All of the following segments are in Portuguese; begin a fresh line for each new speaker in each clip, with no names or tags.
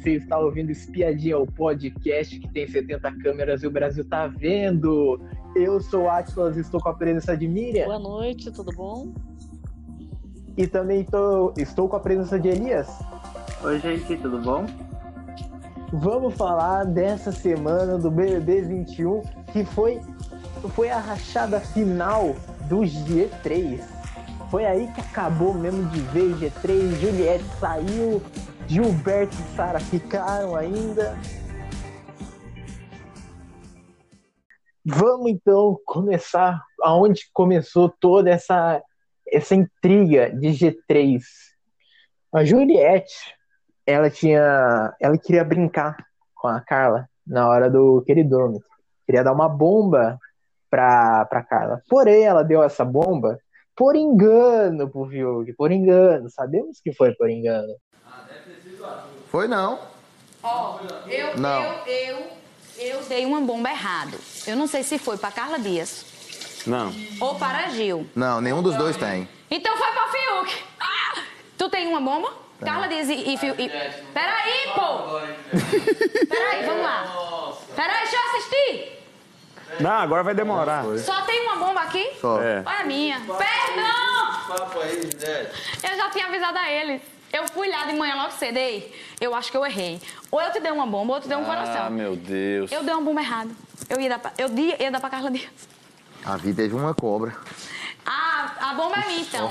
Você está ouvindo Espiadinha, o podcast que tem 70 câmeras e o Brasil tá vendo. Eu sou Atlas e estou com a presença de Miriam.
Boa noite, tudo bom?
E também tô, estou com a presença de Elias.
Oi, gente, tudo bom?
Vamos falar dessa semana do BBB 21, que foi, foi a rachada final do G3. Foi aí que acabou mesmo de vez G3. Juliette saiu, Gilberto e Sara ficaram ainda. Vamos então começar aonde começou toda essa, essa intriga de G3. A Juliette, ela tinha. Ela queria brincar com a Carla na hora do queridômetro. Queria dar uma bomba pra, pra Carla. Porém, ela deu essa bomba por engano pro Fiuk. Por engano. Sabemos que foi por engano.
Foi não.
Ó, eu,
Não.
eu, eu, eu dei uma bomba errado. Eu não sei se foi pra Carla Dias
Não.
ou para Gil.
Não, nenhum dos dois tem.
Então foi pra Fiuk. Ah! Tu tem uma bomba? Carla Dias e, e Fiuk. E... Peraí, pô! Peraí, vamos lá. Peraí, deixa eu assistir.
Não, agora vai demorar.
Só tem uma bomba aqui?
Só.
É.
Olha a minha. Perdão! Eu já tinha avisado a eles. Eu fui lá de manhã logo cedo. Ei, eu acho que eu errei. Ou eu te dei uma bomba, ou eu te dei um coração.
Ah, meu Deus.
Eu dei uma bomba errada. Eu ia dar pra, eu ia dar pra Carla Dias.
A vida teve uma cobra.
Ah, a bomba é minha, então.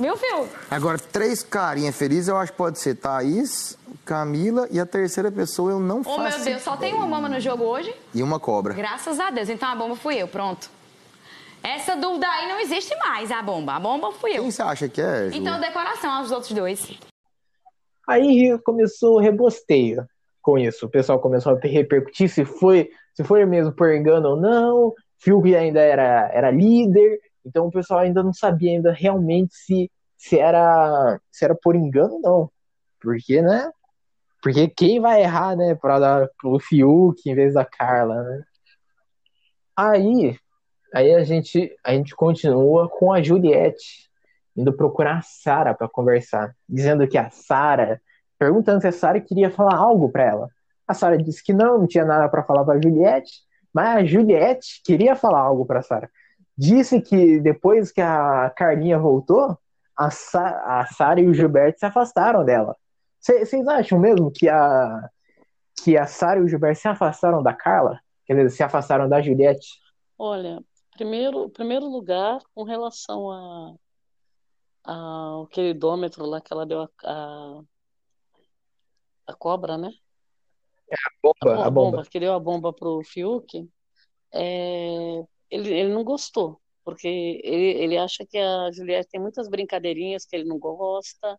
Viu, Fio?
Agora, três carinhas felizes, eu acho que pode ser Thaís, Camila e a terceira pessoa eu não
Oh,
faço
meu Deus, só tem uma bomba no jogo hoje?
E uma cobra.
Graças a Deus. Então a bomba fui eu, pronto. Essa dúvida aí não existe mais, a bomba. A bomba fui eu.
Quem você acha que é, Ju?
Então decoração aos outros dois.
Aí começou o rebosteio com isso. O pessoal começou a repercutir se foi, se foi mesmo por engano ou não. Fiuk ainda era, era líder, então o pessoal ainda não sabia ainda realmente se, se, era, se era por engano ou não. Porque, né? Porque quem vai errar, né, para dar pro Fiuk em vez da Carla, né? Aí, aí a gente, a gente continua com a Juliette indo procurar a Sara para conversar, dizendo que a Sara, perguntando se a Sara queria falar algo para ela. A Sara disse que não, não tinha nada para falar para Juliette, mas a Juliette queria falar algo para Sara. Disse que depois que a Carlinha voltou, a, Sa a Sara e o Gilberto se afastaram dela. Vocês acham mesmo que a que a Sara e o Gilberto se afastaram da Carla? Quer dizer, se afastaram da Juliette?
Olha, primeiro, primeiro lugar, com relação a, ao queridômetro lá que ela deu a, a, a cobra, né?
Bomba,
a
a bomba.
que deu a bomba pro Fiuk, é, ele, ele não gostou, porque ele, ele acha que a Juliette tem muitas brincadeirinhas que ele não gosta,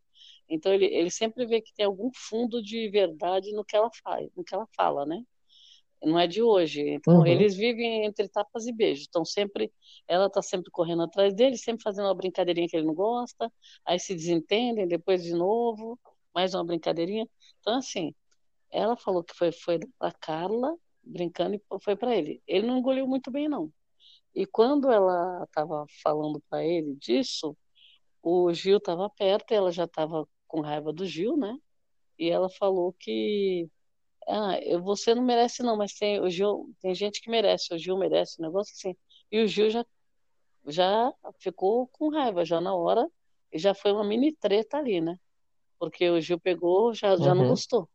então ele, ele sempre vê que tem algum fundo de verdade no que ela faz, no que ela fala, né? Não é de hoje. Então
Uhum.
eles vivem entre tapas e beijos. Então sempre ela tá sempre correndo atrás dele, sempre fazendo uma brincadeirinha que ele não gosta, aí se desentendem, depois de novo, mais uma brincadeirinha. Então assim, ela falou que foi foi a Carla brincando e foi para ele. Ele não engoliu muito bem não. E quando ela estava falando para ele disso, o Gil estava perto, e ela já estava com raiva do Gil, né? E ela falou que ah, você não merece não, mas tem o Gil, tem gente que merece, o Gil merece, um negócio assim. E o Gil já já ficou com raiva já na hora e já foi uma mini treta ali, né? Porque o Gil pegou, já já não
Uhum.
gostou.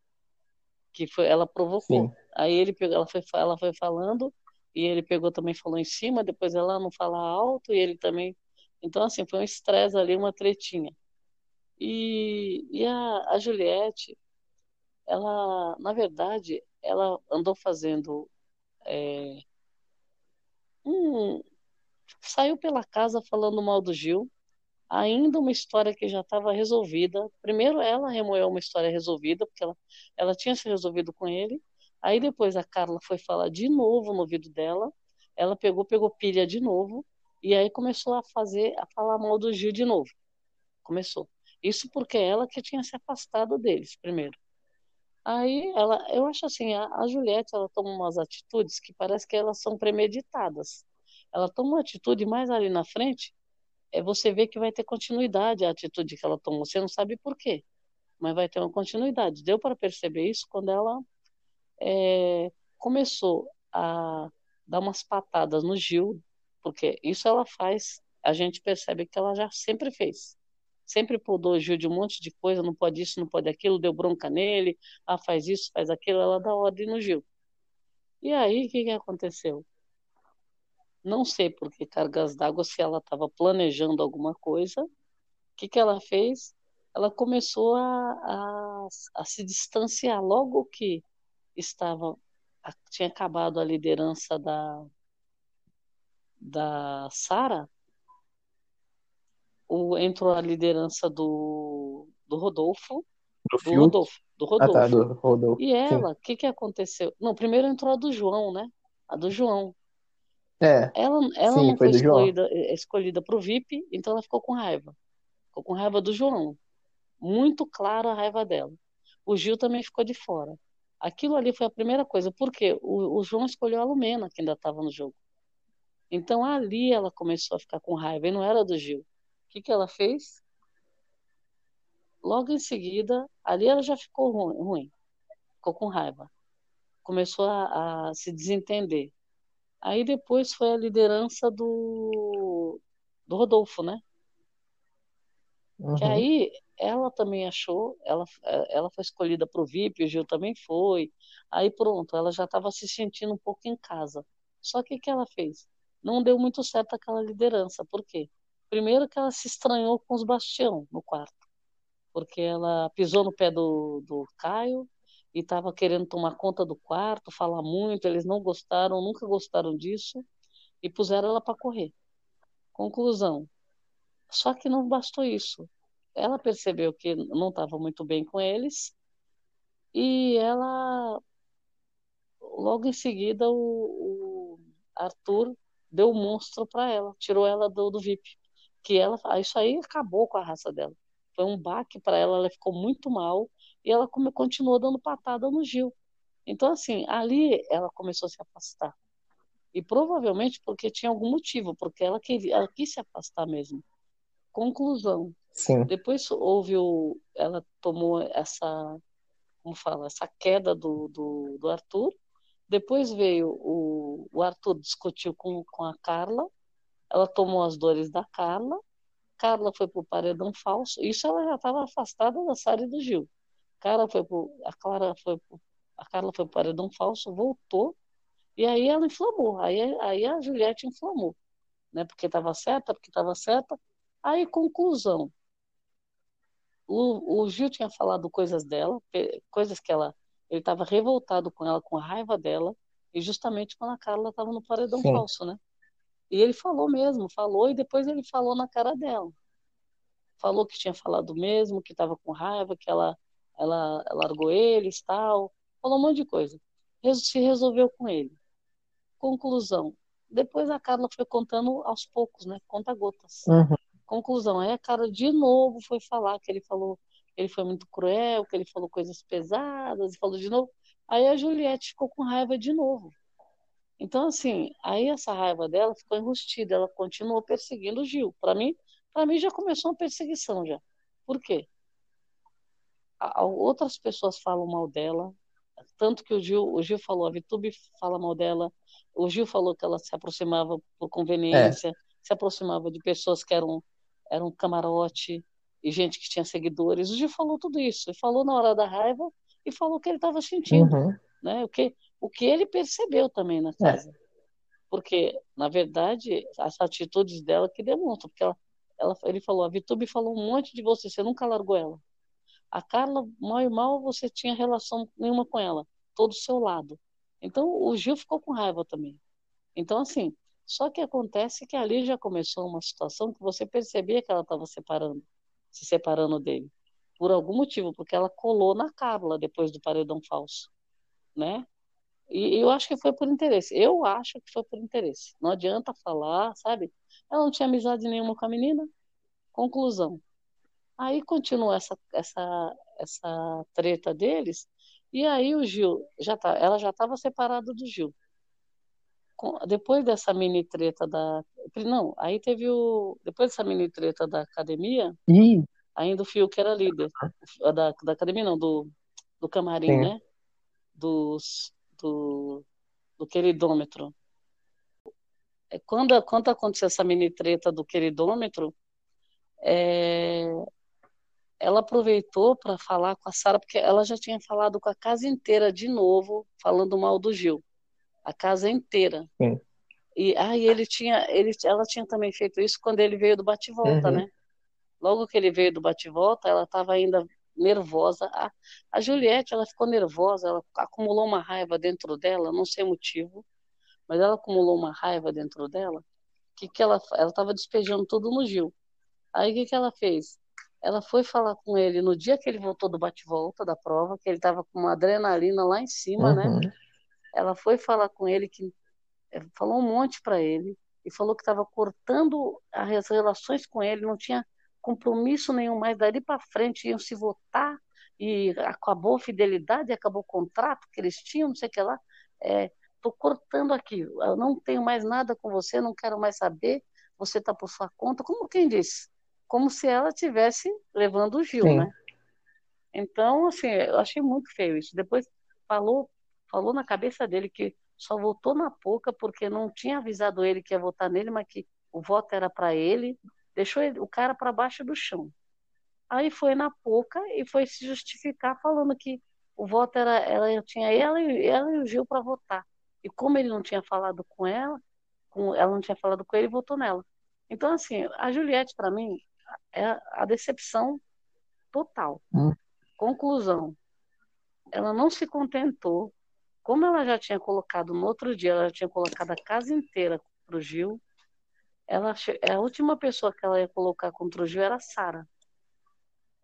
Que foi ela provocou.
Sim.
Aí ele pegou, ela foi ela foi falando e ele pegou também falou em cima, depois ela não fala alto e ele também. Então assim, foi um estresse ali, uma tretinha. E, e a, a Juliette, ela, na verdade, ela andou fazendo é, um, saiu pela casa falando mal do Gil, ainda uma história que já estava resolvida. Primeiro ela remoeu uma história resolvida, porque ela, ela tinha se resolvido com ele. Aí depois a Carla foi falar de novo no ouvido dela. Ela pegou, pegou pilha de novo e aí começou a fazer, a falar mal do Gil de novo. Começou. Isso porque ela que tinha se afastado deles primeiro. Aí ela, eu acho assim, a, a Juliette, ela toma umas atitudes que parece que elas são premeditadas. Ela toma uma atitude mais ali na frente, é você vê que vai ter continuidade a atitude que ela tomou. Você não sabe por quê. mas vai ter uma continuidade. Deu para perceber isso quando ela é, começou a dar umas patadas no Gil, porque isso ela faz, a gente percebe que ela já sempre fez. Sempre Gil de um monte de coisa, não pode isso, não pode aquilo, deu bronca nele, ah, faz isso, faz aquilo, ela dá ordem no Gil. E aí, o que, que aconteceu? Não sei por que cargas d'água, se ela estava planejando alguma coisa. O que, que ela fez? Ela começou a, a, a se distanciar logo que estava tinha acabado a liderança da da Sara, entrou a liderança do, do Rodolfo,
Do
do. Rodolfo, do
Ah, tá,
Rodolfo.
do Rodolfo.
E ela, o que que aconteceu? Não, primeiro entrou a do João, né? A do João.
É,
Ela, ela
Sim,
não
foi
foi escolhida, eh, escolhida para o VIP, então ela ficou com raiva. Ficou com raiva do João. Muito clara a raiva dela. O Gil também ficou de fora. Aquilo ali foi a primeira coisa, porque o, o João escolheu a Lumena, que ainda estava no jogo. Então ali ela começou a ficar com raiva, e não era do Gil. O que que ela fez? Logo em seguida, ali ela já ficou ruim, ruim. ficou com raiva. Começou a, a se desentender. Aí depois foi a liderança do, do Rodolfo, né? Que
uhum.
aí ela também achou, ela, ela foi escolhida para o VIP, o Gil também foi. Aí pronto, ela já estava se sentindo um pouco em casa. Só que o que ela fez? Não deu muito certo aquela liderança. Por quê? Primeiro que ela se estranhou com os Bastião no quarto. Porque ela pisou no pé do, do Caio e estava querendo tomar conta do quarto, falar muito, eles não gostaram, nunca gostaram disso, e puseram ela para correr. Conclusão. Só que não bastou isso. Ela percebeu que não estava muito bem com eles, e ela, logo em seguida, o, o Arthur deu o monstro para ela, tirou ela do, do VIP. Que ela, isso aí acabou com a raça dela. Foi um baque para ela, ela ficou muito mal e ela continuou dando patada no Gil. Então, assim, ali ela começou a se afastar. E provavelmente porque tinha algum motivo, porque ela, queria, ela quis se afastar mesmo. Conclusão.
Sim.
Depois houve o. Ela tomou essa. Como fala? Essa queda do, do, do Arthur. Depois veio o, o Arthur discutiu com, com a Carla. Ela tomou as dores da Carla. Carla foi pro paredão falso. Isso ela já estava afastada da Sara e do Gil. Carla foi pro, a Clara foi pro, a Carla foi pro paredão falso, voltou. E aí ela inflamou. Aí, aí a Juliette inflamou. Né? Porque estava certa, porque estava certa. Aí, conclusão. O, o Gil tinha falado coisas dela, coisas que ela. Ele estava revoltado com ela, com a raiva dela, e justamente quando a Carla estava no paredão
Sim.
falso, né? E ele falou mesmo, falou, e depois ele falou na cara dela. Falou que tinha falado mesmo, que estava com raiva, que ela, ela largou eles, tal. Falou um monte de coisa. Se resolveu com ele. Conclusão. Depois a Carla foi contando aos poucos, né? Conta gotas.
Uhum.
Conclusão. Aí a Carla de novo foi falar que ele falou que ele foi muito cruel, que ele falou coisas pesadas, e falou de novo. Aí a Juliette ficou com raiva de novo. Então, assim, aí essa raiva dela ficou enrustida, ela continuou perseguindo o Gil. Para mim, para mim já começou uma perseguição já. Por quê? A, outras pessoas falam mal dela, tanto que o Gil, o Gil falou, a Vitube fala mal dela, o Gil falou que ela se aproximava por conveniência, é. se aproximava de pessoas que eram eram camarote e gente que tinha seguidores. O Gil falou tudo isso, ele falou na hora da raiva e falou o que ele estava sentindo,
uhum.
né? O que o que ele percebeu também na casa. É. Porque, na verdade, as atitudes dela que demonstram, porque ela, ela, ele falou, a Vitube falou um monte de você, você nunca largou ela. A Carla, mal e mal, você tinha relação nenhuma com ela, todo o seu lado. Então, o Gil ficou com raiva também. Então, assim, só que acontece que ali já começou uma situação que você percebia que ela estava separando, se separando dele, por algum motivo, porque ela colou na Carla depois do paredão falso, né? E eu acho que foi por interesse. Eu acho que foi por interesse. Não adianta falar, sabe? Ela não tinha amizade nenhuma com a menina. Conclusão. Aí continua essa, essa, essa treta deles. E aí o Gil, já tá, ela já estava separada do Gil. Depois dessa mini treta da. Não, aí teve o. Depois dessa mini treta da academia,
Ih.
Ainda o Fiuk era líder da, da academia, não, do, do camarim,
Sim.
né? Dos, do, do queridômetro. É, Quando, quando aconteceu essa mini treta do queridômetro, é, ela aproveitou para falar com a Sara, porque ela já tinha falado com a casa inteira de novo, falando mal do Gil. A casa inteira.
Sim.
E aí ele tinha, ele, ela tinha também feito isso quando ele veio do bate-volta,
Uhum.
né? Logo que ele veio do bate-volta, ela estava ainda nervosa. A, a Juliette, ela ficou nervosa, ela acumulou uma raiva dentro dela, não sei o motivo, mas ela acumulou uma raiva dentro dela, que que ela ela estava despejando tudo no Gil. Aí o que que ela fez? Ela foi falar com ele no dia que ele voltou do bate-volta da prova, que ele estava com uma adrenalina lá em cima, né?
Uhum.
Ela foi falar com ele que eh, falou um monte para ele e falou que estava cortando as relações com ele, não tinha compromisso nenhum mais dali para frente, iam se votar e acabou a fidelidade, acabou o contrato que eles tinham, não sei o que lá. É, tô cortando aqui, eu não tenho mais nada com você, não quero mais saber, você tá por sua conta, como quem disse? Como se ela tivesse levando o Gil,
Sim.
né? Então, assim, eu achei muito feio isso. Depois falou, falou na cabeça dele que só votou na Poca porque não tinha avisado ele que ia votar nele, mas que o voto era para ele, deixou ele- o cara para baixo do chão. Aí foi na Poca e foi se justificar falando que o voto era, ela tinha ela e ela e o Gil para votar. E como ele não tinha falado com ela, com, ela não tinha falado com ele, votou nela. Então assim, a Juliette para mim é a decepção total.
Hum.
Conclusão. Ela não se contentou. Como ela já tinha colocado no outro dia, ela já tinha colocado a casa inteira contra o Gil. Ela, a última pessoa que ela ia colocar contra o Gil era a Sara.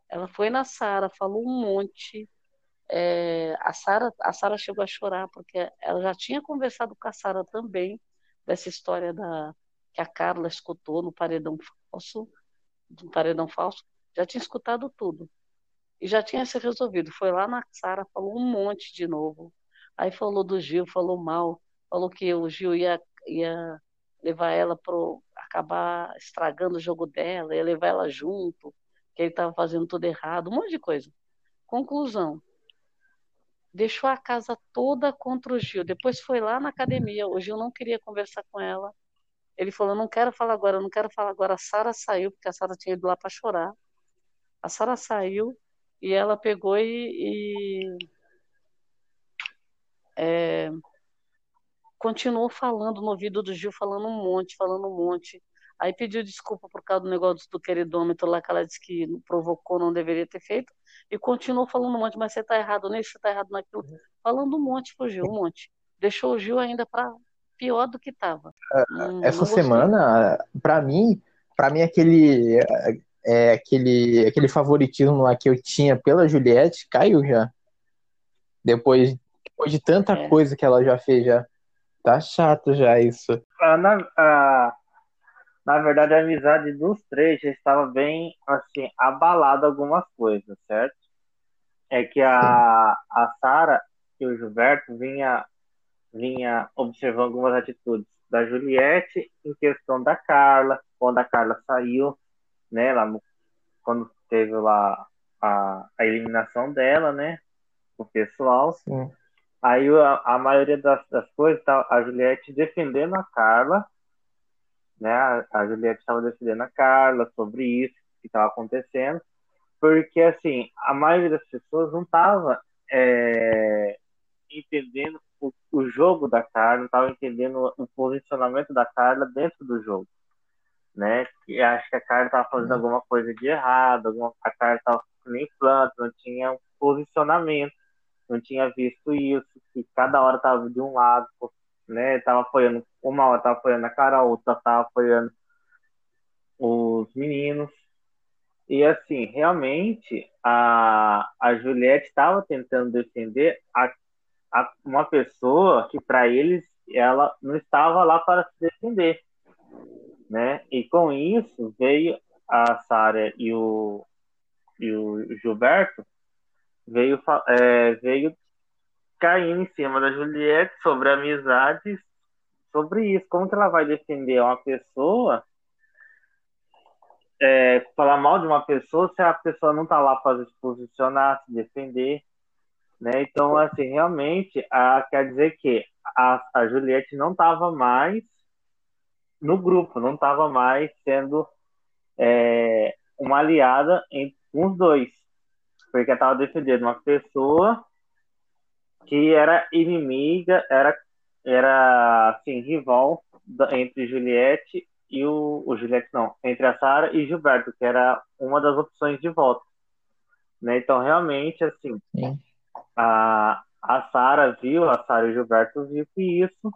Ela foi na Sara, falou um monte. É, a Sara, a Sara chegou a chorar porque ela já tinha conversado com a Sara também dessa história da que a Carla escutou no paredão falso, do paredão falso. Já tinha escutado tudo e já tinha se resolvido. Foi lá na Sara, falou um monte de novo. Aí falou do Gil, falou mal, falou que o Gil ia, ia levar ela acabar estragando o jogo dela, ia levar ela junto, que ele estava fazendo tudo errado, um monte de coisa. Conclusão. Deixou a casa toda contra o Gil. Depois foi lá na academia. O Gil não queria conversar com ela. Ele falou: Não quero falar agora, não quero falar agora. A Sara saiu, porque a Sara tinha ido lá para chorar. A Sara saiu e ela pegou e, e, é, continuou falando no ouvido do Gil, falando um monte, falando um monte. Aí pediu desculpa por causa do negócio do queridômetro lá que ela disse que provocou, não deveria ter feito, e continuou falando um monte, mas você está errado nisso, você está errado naquilo, falando um monte pro Gil, um monte. Deixou o Gil ainda para pior do que estava.
Essa semana, para mim, para mim aquele é, aquele aquele favoritismo lá que eu tinha pela Juliette caiu já. Depois, depois de tanta
É.
coisa que ela já fez já. Tá chato já isso.
Ah, na, ah, na verdade, a amizade dos três já estava bem, assim, abalada algumas coisas, certo? É que a, a Sara e o Gilberto vinha, vinha observando algumas atitudes da Juliette em questão da Carla, quando a Carla saiu, né, lá no, quando teve lá a, a eliminação dela, né, o pessoal.
Sim.
Aí a, a maioria das, das coisas, tá, a Juliette defendendo a Carla, né? A, a Juliette estava defendendo a Carla sobre isso que estava acontecendo, porque assim a maioria das pessoas não estava é, entendendo o, o jogo da Carla, não estava entendendo o posicionamento da Carla dentro do jogo, né? E acho que a Carla estava fazendo alguma coisa de errado, alguma, a Carla estava nem planta, não tinha um posicionamento não tinha visto isso, que cada hora tava de um lado, né? Tava apoiando, uma hora tava apoiando a Carol, outra tava apoiando os meninos. E assim, realmente a, a Juliette estava tentando defender a, a, uma pessoa que para eles ela não estava lá para se defender, né? E com isso veio a Sara e o, e o Gilberto veio, é, veio caindo em cima da Juliette sobre amizades, sobre isso. Como que ela vai defender uma pessoa é, falar mal de uma pessoa se a pessoa não tá lá para se posicionar, se defender, né? Então, assim, realmente, a, quer dizer que a, a Juliette não estava mais no grupo, não estava mais sendo é, uma aliada entre os dois, porque estava defendendo uma pessoa que era inimiga, era, era assim, rival da, entre Juliette e o, o Juliette não, entre a Sara e Gilberto, que era uma das opções de voto. Né? Então, realmente, assim, Sim. a, a Sara viu, a Sara e o Gilberto viu que isso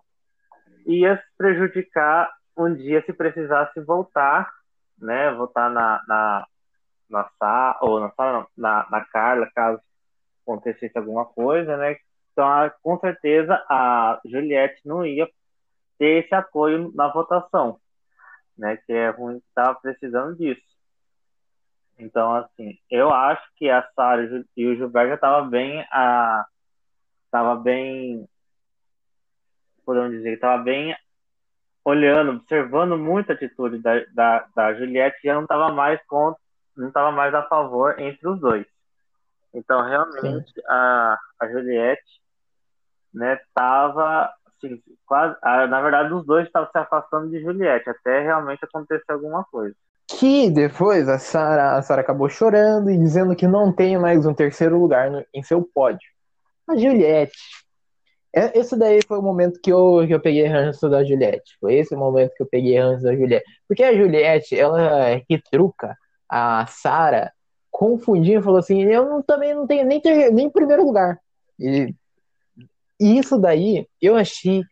ia prejudicar um dia se precisasse voltar, né? Voltar na, na, na Sara, ou na Sara, na, na Carla, caso acontecesse alguma coisa, né? Então, com certeza, a Juliette não ia ter esse apoio na votação, né? Que é ruim estava precisando disso. Então, assim, eu acho que a Sara e o Gilberto já estavam bem, a, tava bem, podemos dizer, estava bem olhando, observando muito a atitude da, da, da Juliette, já não estava mais contra, não estava mais a favor entre os dois. Então, realmente, a, a Juliette, né, tava assim, quase, a, na verdade, os dois estavam se afastando de Juliette, até realmente acontecer alguma coisa.
Que depois a Sara a Sarah acabou chorando e dizendo que não tem mais um terceiro lugar no, em seu pódio. A Juliette. É, esse daí foi o momento que eu, que eu peguei ranço da Juliette. Foi esse o momento que eu peguei ranço da Juliette. Porque a Juliette, ela retruca a Sara confundindo e falou assim: eu não, também não tenho nem, nem primeiro lugar. E, e isso daí eu achei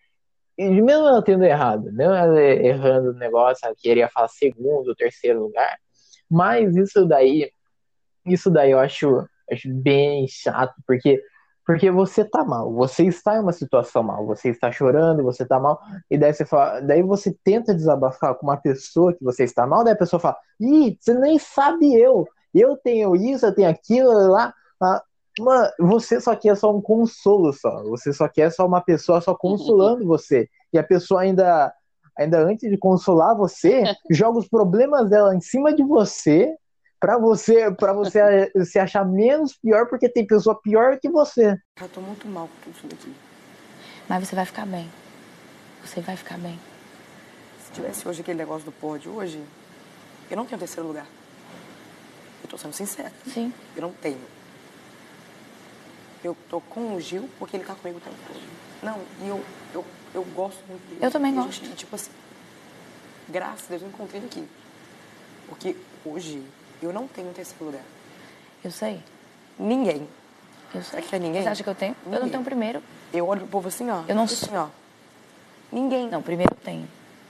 mesmo ela tendo errado, mesmo ela errando o negócio, ela queria falar segundo, terceiro lugar, mas isso daí, isso daí eu acho, acho bem chato, porque porque você tá mal, você está em uma situação mal, você está chorando, você tá mal, e daí você fala, daí você tenta desabafar com uma pessoa que você está mal, daí a pessoa fala, ih, você nem sabe eu, eu tenho isso, eu tenho aquilo, lá, lá. Mano, você só quer só um consolo só. Você só quer só uma pessoa só consolando você. E a pessoa ainda, ainda antes de consolar você, joga os problemas dela em cima de você para você para você se achar menos pior porque tem pessoa pior que você.
Eu tô muito mal com tudo isso daqui.
Mas você vai ficar bem. Você vai ficar bem.
Se tivesse hoje aquele negócio do pódio, hoje, eu não tenho terceiro lugar. Eu tô sendo sincera.
Sim.
Eu não tenho. Eu tô com o Gil porque ele tá comigo o tempo todo. Não, e eu, eu, eu gosto muito dele.
Eu também gosto.
Gente, tipo assim, graças a Deus eu encontrei ele aqui. Porque hoje eu não tenho terceiro lugar.
Eu sei.
Ninguém.
Eu sei.
Você quer ninguém?
Você acha que eu tenho?
Ninguém.
Eu não tenho primeiro.
Eu olho pro povo assim, ó.
Eu não
assim,
sou.
ó. Ninguém.
Não, primeiro eu tenho.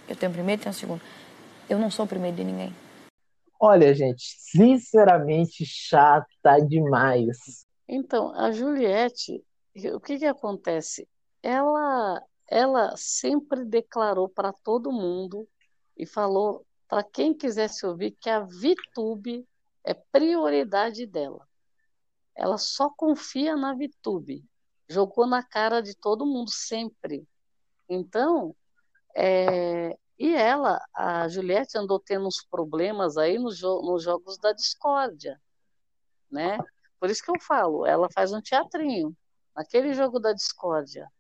Eu tenho primeiro e tenho segundo. Eu não sou o primeiro de ninguém.
Olha, gente, sinceramente chata demais.
Então, a Juliette, o que que acontece? Ela, ela sempre declarou para todo mundo e falou para quem quisesse ouvir que a VTube é prioridade dela. Ela só confia na VTube. Jogou na cara de todo mundo sempre. Então, é, e ela, a Juliette, andou tendo uns problemas aí nos, jo nos jogos da discórdia, né? Por isso que eu falo, ela faz um teatrinho. Naquele jogo da discórdia,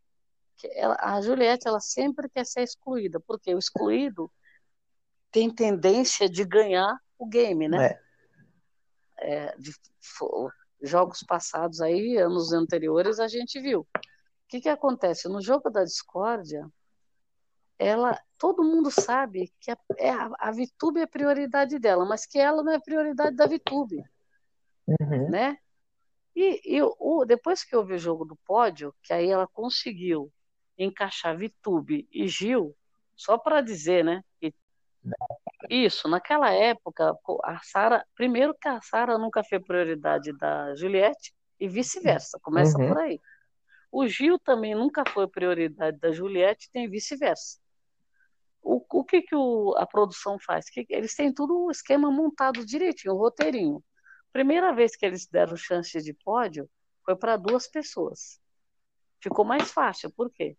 ela, a Juliette, ela sempre quer ser excluída, porque o excluído tem tendência de ganhar o game, né?
É.
É, de, jogos passados aí, anos anteriores, a gente viu. O que, que acontece? No jogo da discórdia, ela, todo mundo sabe que a, é, a VTube é prioridade dela, mas que ela não é prioridade da VTube,
Uhum.
né? E, e o, depois que houve o jogo do pódio, que aí ela conseguiu encaixar VTube e Gil, só para dizer, né? Isso, naquela época, a Sara, primeiro que a Sara nunca foi prioridade da Juliette e vice-versa, começa
Uhum.
por aí. O Gil também nunca foi prioridade da Juliette, tem vice-versa. O, o que, que o- a produção faz? Que, eles têm tudo o esquema montado direitinho, o roteirinho. Primeira vez que eles deram chance de pódio foi para duas pessoas. Ficou mais fácil, por quê?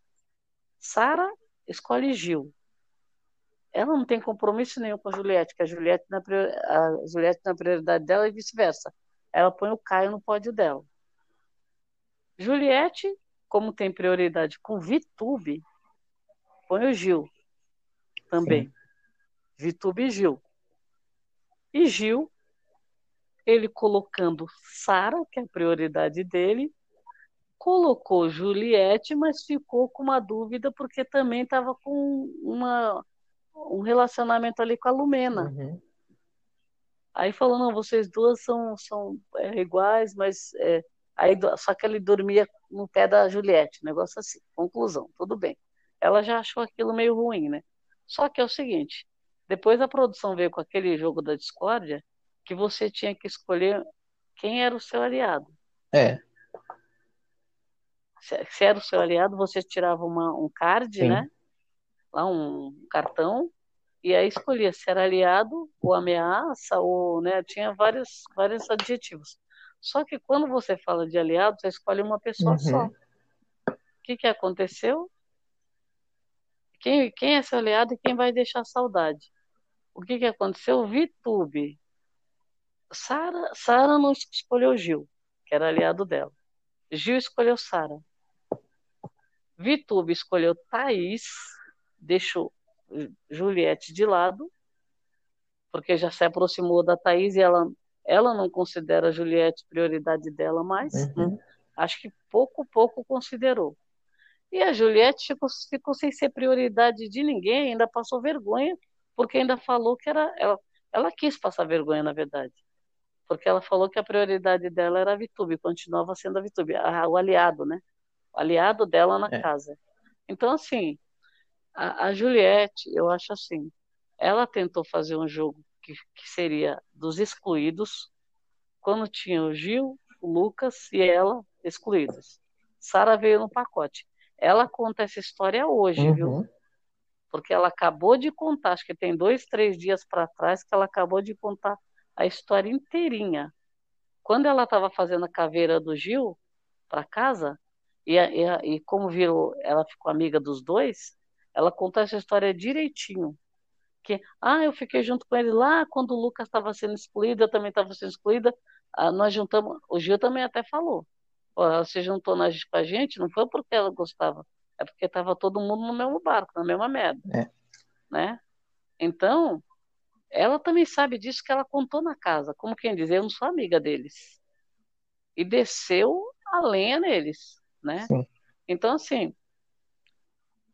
Sara escolhe Gil. Ela não tem compromisso nenhum com a Juliette, que a Juliette na, a Juliette na prioridade dela e vice-versa. Ela põe o Caio no pódio dela. Juliette, como tem prioridade com Vitube, põe o Gil também. Sim. Vitube e Gil. E Gil, ele colocando Sara, que é a prioridade dele, colocou Juliette, mas ficou com uma dúvida porque também estava com uma, um relacionamento ali com a Lumena. Uhum. Aí falou, não, vocês duas são, são é, iguais, mas é, aí, só que ele dormia no pé da Juliette, negócio assim. Conclusão, tudo bem. Ela já achou aquilo meio ruim, né? Só que é o seguinte, depois a produção veio com aquele jogo da discórdia que você tinha que escolher quem era o seu aliado.
É.
Se, se era o seu aliado, você tirava uma, um card, Sim. né? Lá um cartão, e aí escolhia se era aliado ou ameaça, ou, né? Tinha vários, vários adjetivos. Só que quando você fala de aliado, você escolhe uma pessoa uhum. só. O que, que aconteceu? Quem, quem é seu aliado e quem vai deixar saudade? O que, que aconteceu? Vitube. Sara, Sara não escolheu Gil, que era aliado dela. Gil escolheu Sara. Vitube escolheu Thaís, deixou Juliette de lado, porque já se aproximou da Thaís e ela, ela não considera Juliette prioridade dela mais. Uhum. Né? Acho que pouco, pouco considerou. E a Juliette ficou, ficou sem ser prioridade de ninguém, ainda passou vergonha, porque ainda falou que era. Ela, ela quis passar vergonha, na verdade. Porque ela falou que a prioridade dela era a Vitube, continuava sendo a Vitube, a, o aliado, né? O aliado dela na é. casa. Então, assim, a, a, Juliette, eu acho assim, ela tentou fazer um jogo que, que seria dos excluídos, quando tinha o Gil, o Lucas e ela excluídos. Sara veio no pacote. Ela conta essa história hoje, uhum. viu? Porque ela acabou de contar, acho que tem dois, três dias para trás que ela acabou de contar a história inteirinha. Quando ela estava fazendo a caveira do Gil para casa, e, e, e, como virou, ela ficou amiga dos dois, ela conta essa história direitinho. Que, ah, eu fiquei junto com ele lá quando o Lucas estava sendo excluído, eu também estava sendo excluída. Ah, nós juntamos, o Gil também até falou ela se juntou na, com a gente, não foi porque ela gostava, é porque estava todo mundo no mesmo barco, na mesma merda. É. Né? Então, ela também sabe disso que ela contou na casa, como quem diz, eu não sou amiga deles. E desceu a lenha neles, né? Sim. Então, assim,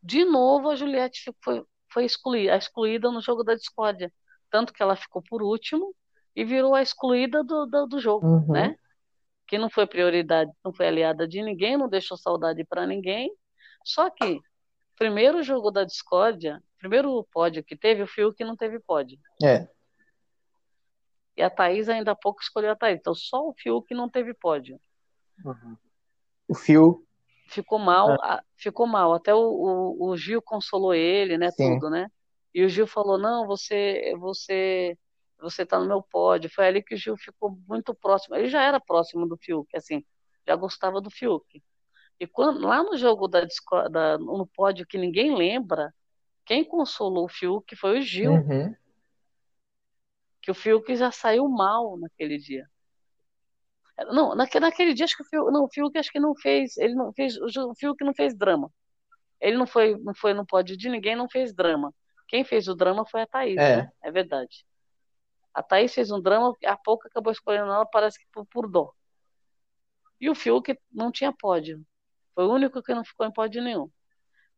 de novo a Juliette foi, foi excluída, excluída no jogo da discórdia. Tanto que ela ficou por último e virou a excluída do, do, do jogo, uhum. né? que não foi prioridade, não foi aliada de ninguém, não deixou saudade para ninguém. Só que, primeiro jogo da discórdia, primeiro pódio que teve, o Fio que não teve pódio.
É.
E a Thaís ainda há pouco escolheu a Thaís. Então, só o Fio que não teve pódio.
Uhum. O Fio.
Ficou mal, ah. ficou mal. Até o, o, o, Gil consolou ele, né? Sim. Tudo, né? E o Gil falou: não, você, você você está no meu pódio. Foi ali que o Gil ficou muito próximo. Ele já era próximo do Fiuk, assim, já gostava do Fiuk. E quando, lá no jogo da, da, no pódio que ninguém lembra, quem consolou o Fiuk foi o Gil. Uhum. Que o Fiuk já saiu mal naquele dia. Não, naquele, naquele dia acho que o Fiuk, não, o Fiuk acho que não fez, ele não fez, o Fiuk não fez drama. Ele não foi, não foi no pódio de ninguém, não fez drama. Quem fez o drama foi a Thaís, é, né? é verdade. A Thaís fez um drama, a pouco acabou escolhendo ela, parece que por, por dó. E o Fiuk não tinha pódio. Foi o único que não ficou em pódio nenhum.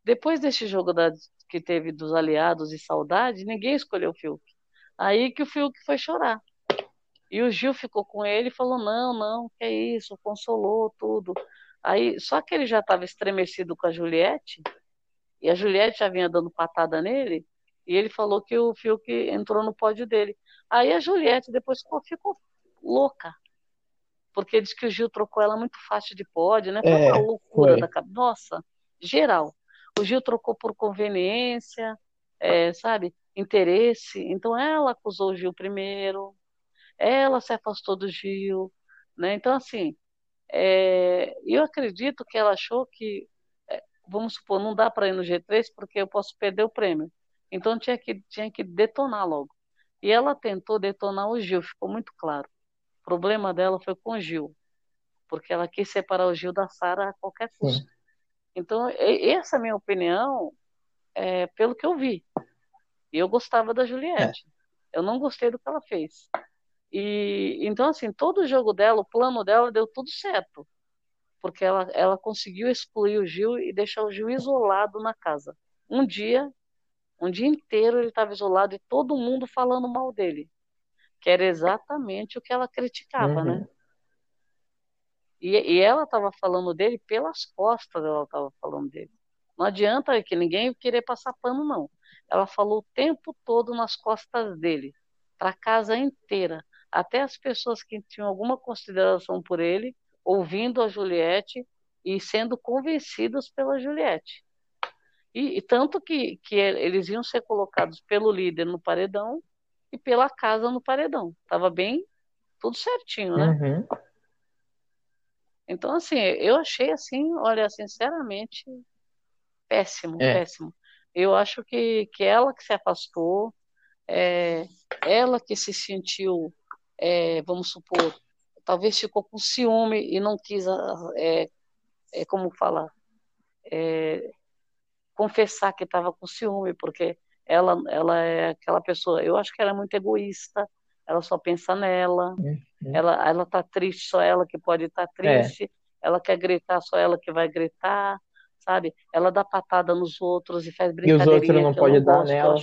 Depois desse jogo da, que teve dos aliados e saudade, ninguém escolheu o Fiuk. Aí que o Fiuk foi chorar. E o Gil ficou com ele e falou: não, não, que é isso, consolou tudo. Aí, só que ele já estava estremecido com a Juliette, e a Juliette já vinha dando patada nele, e ele falou que o Fiuk entrou no pódio dele. Aí a Juliette depois ficou, ficou louca. Porque diz que o Gil trocou ela muito fácil de pódio, né? Foi é, uma loucura foi. da cabeça. Nossa, geral. O Gil trocou por conveniência, é, sabe? Interesse. Então ela acusou o Gil primeiro, ela se afastou do Gil, né? Então, assim, é, eu acredito que ela achou que, é, vamos supor, não dá para ir no G3 porque eu posso perder o prêmio. Então tinha que, tinha que detonar logo. E ela tentou detonar o Gil, ficou muito claro. O problema dela foi com o Gil, porque ela quis separar o Gil da Sara a qualquer custo. Então, essa é a minha opinião, é, pelo que eu vi. E eu gostava da Juliette. Eu não gostei do que ela fez. E então, assim, todo o jogo dela, o plano dela deu tudo certo. Porque ela, ela conseguiu excluir o Gil e deixar o Gil isolado na casa. Um dia, um dia inteiro ele estava isolado e todo mundo falando mal dele. Que era exatamente o que ela criticava,
Uhum.
né? E, e ela estava falando dele pelas costas, ela estava falando dele. Não adianta que ninguém querer passar pano, não. Ela falou o tempo todo nas costas dele, para a casa inteira. Até as pessoas que tinham alguma consideração por ele, ouvindo a Juliette e sendo convencidas pela Juliette. E, e tanto que, que eles iam ser colocados pelo líder no paredão e pela casa no paredão. Tava bem, tudo certinho, né?
Uhum.
Então, assim, eu achei assim, olha, sinceramente, péssimo,
É.
péssimo. Eu acho que, que ela que se afastou, é, ela que se sentiu, é, vamos supor, talvez ficou com ciúme e não quis, ah, é, é, como falar, é, confessar que estava com ciúme, porque ela, ela é aquela pessoa, eu acho que ela é muito egoísta, ela só pensa nela,
Uhum.
ela, ela tá triste, só ela que pode estar triste, ela quer gritar, só ela que vai gritar, sabe? Ela dá patada nos outros e faz
E os outros não podem dar
gosto,
nela.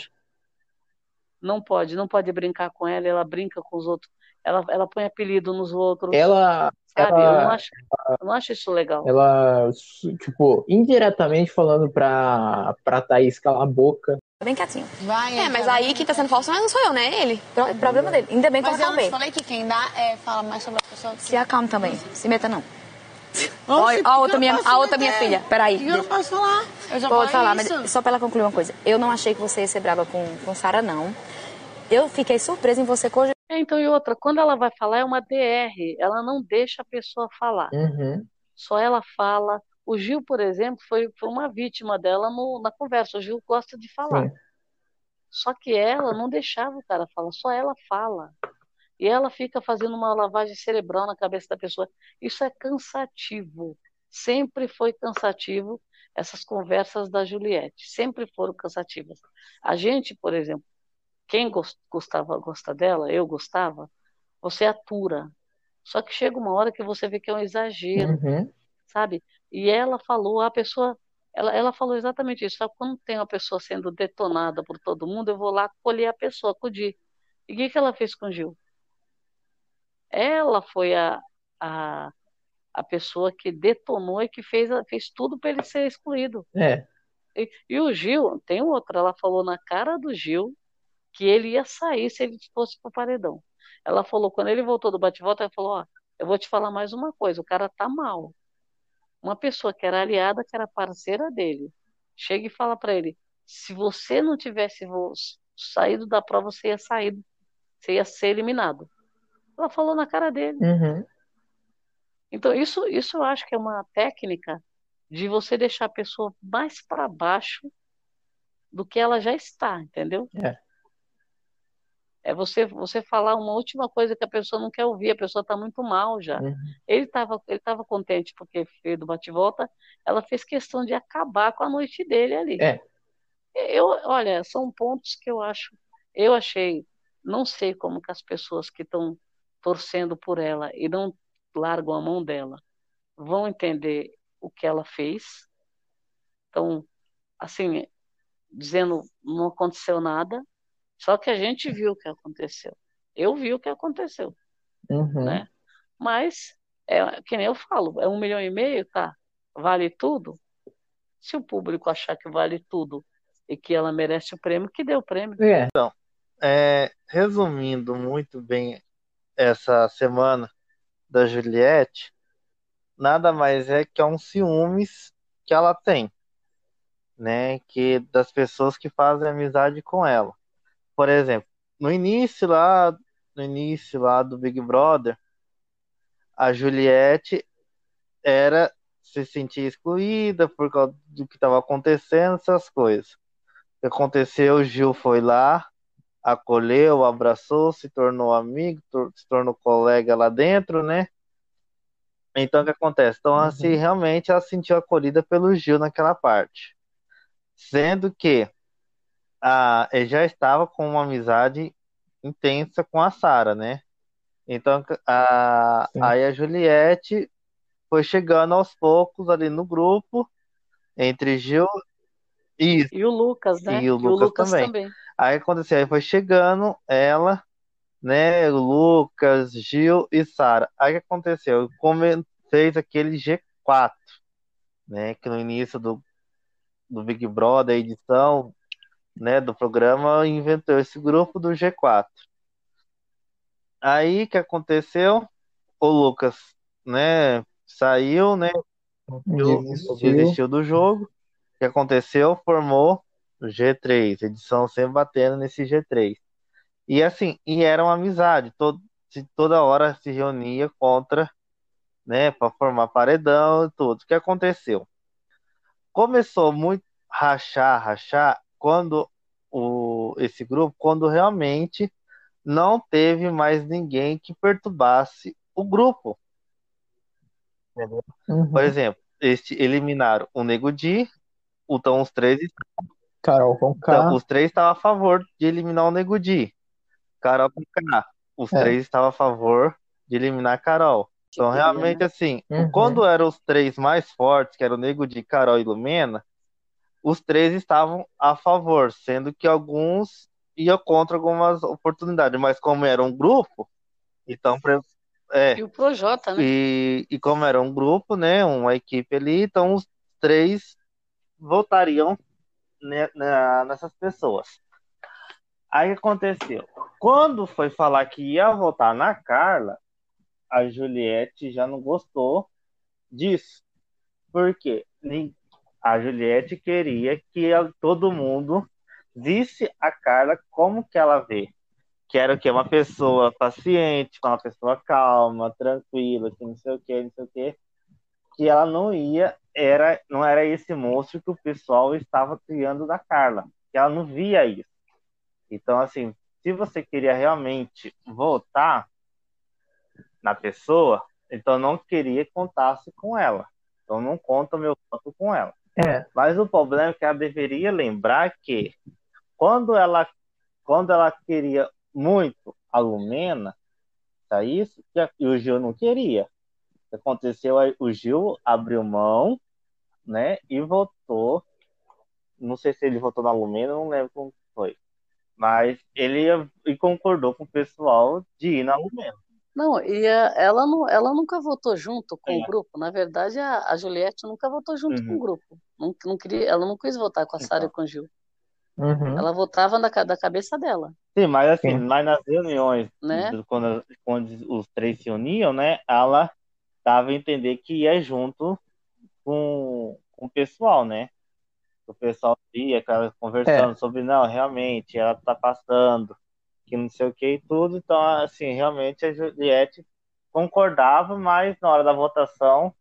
Não pode, não pode brincar com ela, ela brinca com os outros, ela, ela põe apelido nos outros,
Ela,
sabe? Eu não
ela,
acho, eu não acho isso legal.
ela, tipo, indiretamente falando pra, pra Thaís calar a boca.
Bem quietinho.
Vai,
É, mas aí quem tá sendo falso não sou eu, né? É ele. Pro- é problema dele. Ainda bem que eu
Mas eu
acalmei.
te falei que quem dá é fala mais sobre a pessoa que
Se acalme também. Se meta não.
Que
a
eu
outra minha, a outra minha filha. Peraí.
Que eu não posso falar? Eu já
Pode falar,
falei
mas
isso.
só pra ela concluir uma coisa. Eu não achei que você ia ser brava com, com Sara, não. Eu fiquei surpresa em você com
É, então, e outra, quando ela vai falar é uma DR, ela não deixa a pessoa falar.
Uhum.
Só ela fala. O Gil, por exemplo, foi, foi uma vítima dela no- na conversa. O Gil gosta de falar.
Sim.
Só que ela não deixava o cara falar, só ela fala. E ela fica fazendo uma lavagem cerebral na cabeça da pessoa. Isso é cansativo. Sempre foi cansativo essas conversas da Juliette. Sempre foram cansativas. A gente, por exemplo, quem gos- gostava, gosta dela, eu gostava, você atura. Só que chega uma hora que você vê que é um exagero
Uhum.
sabe? E ela falou, a pessoa, ela, ela falou exatamente isso. Sabe, quando tem uma pessoa sendo detonada por todo mundo, eu vou lá colher a pessoa, acudir. E o que que ela fez com o Gil? Ela foi a, a, a pessoa que detonou e que fez, fez tudo para ele ser excluído.
É.
E, e o Gil, tem outra, ela falou na cara do Gil que ele ia sair se ele fosse pro paredão. Ela falou, quando ele voltou do bate-volta, ela falou, ó, eu vou te falar mais uma coisa, o cara tá mal. Uma pessoa que era aliada, que era parceira dele, chega e fala para ele, se você não tivesse saído da prova, você ia sair, você ia ser eliminado. Ela falou na cara dele.
Uhum.
Então, isso, isso eu acho que é uma técnica de você deixar a pessoa mais para baixo do que ela já está, entendeu?
É.
É você, você falar uma última coisa que a pessoa não quer ouvir, a pessoa está muito mal já.
Uhum.
Ele estava ele tava contente porque fez do bate-volta, ela fez questão de acabar com a noite dele ali.
É.
Eu, olha, são pontos que eu acho, eu achei, não sei como que as pessoas que estão torcendo por ela e não largam a mão dela vão entender o que ela fez. Então, assim, dizendo não aconteceu nada, só que a gente viu o que aconteceu. Eu vi o que aconteceu,
Uhum.
né? Mas, é, que nem eu falo, é um milhão e meio, tá? Vale tudo? Se o público achar que vale tudo e que ela merece o prêmio, que dê o prêmio.
É.
É, resumindo muito bem essa semana da Juliette, nada mais é que é um ciúmes que ela tem, né? Que das pessoas que fazem amizade com ela. Por exemplo, no início lá, no início lá do Big Brother, a Juliette era se sentia excluída por causa do que estava acontecendo, essas coisas. que aconteceu? O Gil foi lá, acolheu, abraçou, se tornou amigo, se tornou colega lá dentro, né? Então, o que acontece? Então, assim, realmente ela se sentiu acolhida pelo Gil naquela parte. Sendo que a, ele já estava com uma amizade intensa com a Sara, né? Então, a,
Sim.
aí a Juliette foi chegando aos poucos ali no grupo, entre Gil e
E o Lucas, né?
E o Lucas também. Aí aconteceu, aí foi chegando ela, né, o Lucas, Gil e Sara. Aí o que aconteceu? Come, fez aquele G4, né, que no início do, do Big Brother, a edição, né, do programa, inventou esse grupo do G4. Aí que aconteceu? O Lucas, né, saiu, né,
Desistiu.
desistiu do jogo. O que aconteceu? Formou o G3, edição sempre batendo nesse G3. E assim, e era uma amizade, todo, toda hora se reunia contra, né, para formar paredão e tudo. O que aconteceu? Começou muito rachar, rachar, quando o, esse grupo, quando realmente não teve mais ninguém que perturbasse o grupo.
Uhum.
Por exemplo, este, eliminaram o Nego Di, então os três,
Carol com
então, os três estavam a favor de eliminar o Nego Di. Carol com K. Os
É.
três estavam a favor de eliminar a Carol. Então, realmente, assim,
Uhum.
quando eram os três mais fortes, que eram o Nego Di, Carol e Lumena, os três estavam a favor, sendo que alguns iam contra algumas oportunidades, mas como era um grupo, então, é,
E o Projota, né?
e, e como era um grupo, né, uma equipe ali, então os três votariam ne- na- nessas pessoas. Aí o que aconteceu? Quando foi falar que ia votar na Carla, a Juliette já não gostou disso. Por quê? A Juliette queria que todo mundo visse a Carla como que ela vê. Que era o quê? Uma pessoa paciente, uma pessoa calma, tranquila, que não sei o quê, não sei o quê. Que ela não ia, era, não era esse monstro que o pessoal estava criando da Carla. Que ela não via isso. Então, assim, se você queria realmente votar na pessoa, então não queria que contasse com ela. Então não conta meu voto com ela.
É,
Mas o problema é que ela deveria lembrar que quando ela, quando ela queria muito a Lumena, tá isso? E o Gil não queria. Aconteceu o Gil abriu mão, né? E votou. Não sei se ele votou na Lumena, não lembro como foi. Mas ele e concordou com o pessoal de ir na Lumena.
Não, e a- ela, não, ela nunca votou junto com
É.
o grupo. Na verdade, a, a Juliette nunca votou junto
Uhum.
com o grupo. Não, não queria, ela não quis votar com a Sara
Então.
e com o Gil.
uhum.
Ela votava na, da cabeça dela,
Sim, mas assim,
Sim.
mas nas reuniões,
né?
do- quando, quando os três se uniam, né? Ela dava a entender que ia junto com, com o pessoal, né? O pessoal ia conversando sobre, não, realmente, ela tá passando, que não sei o que e tudo. Então, assim, realmente a Juliette concordava, mas na hora da votação,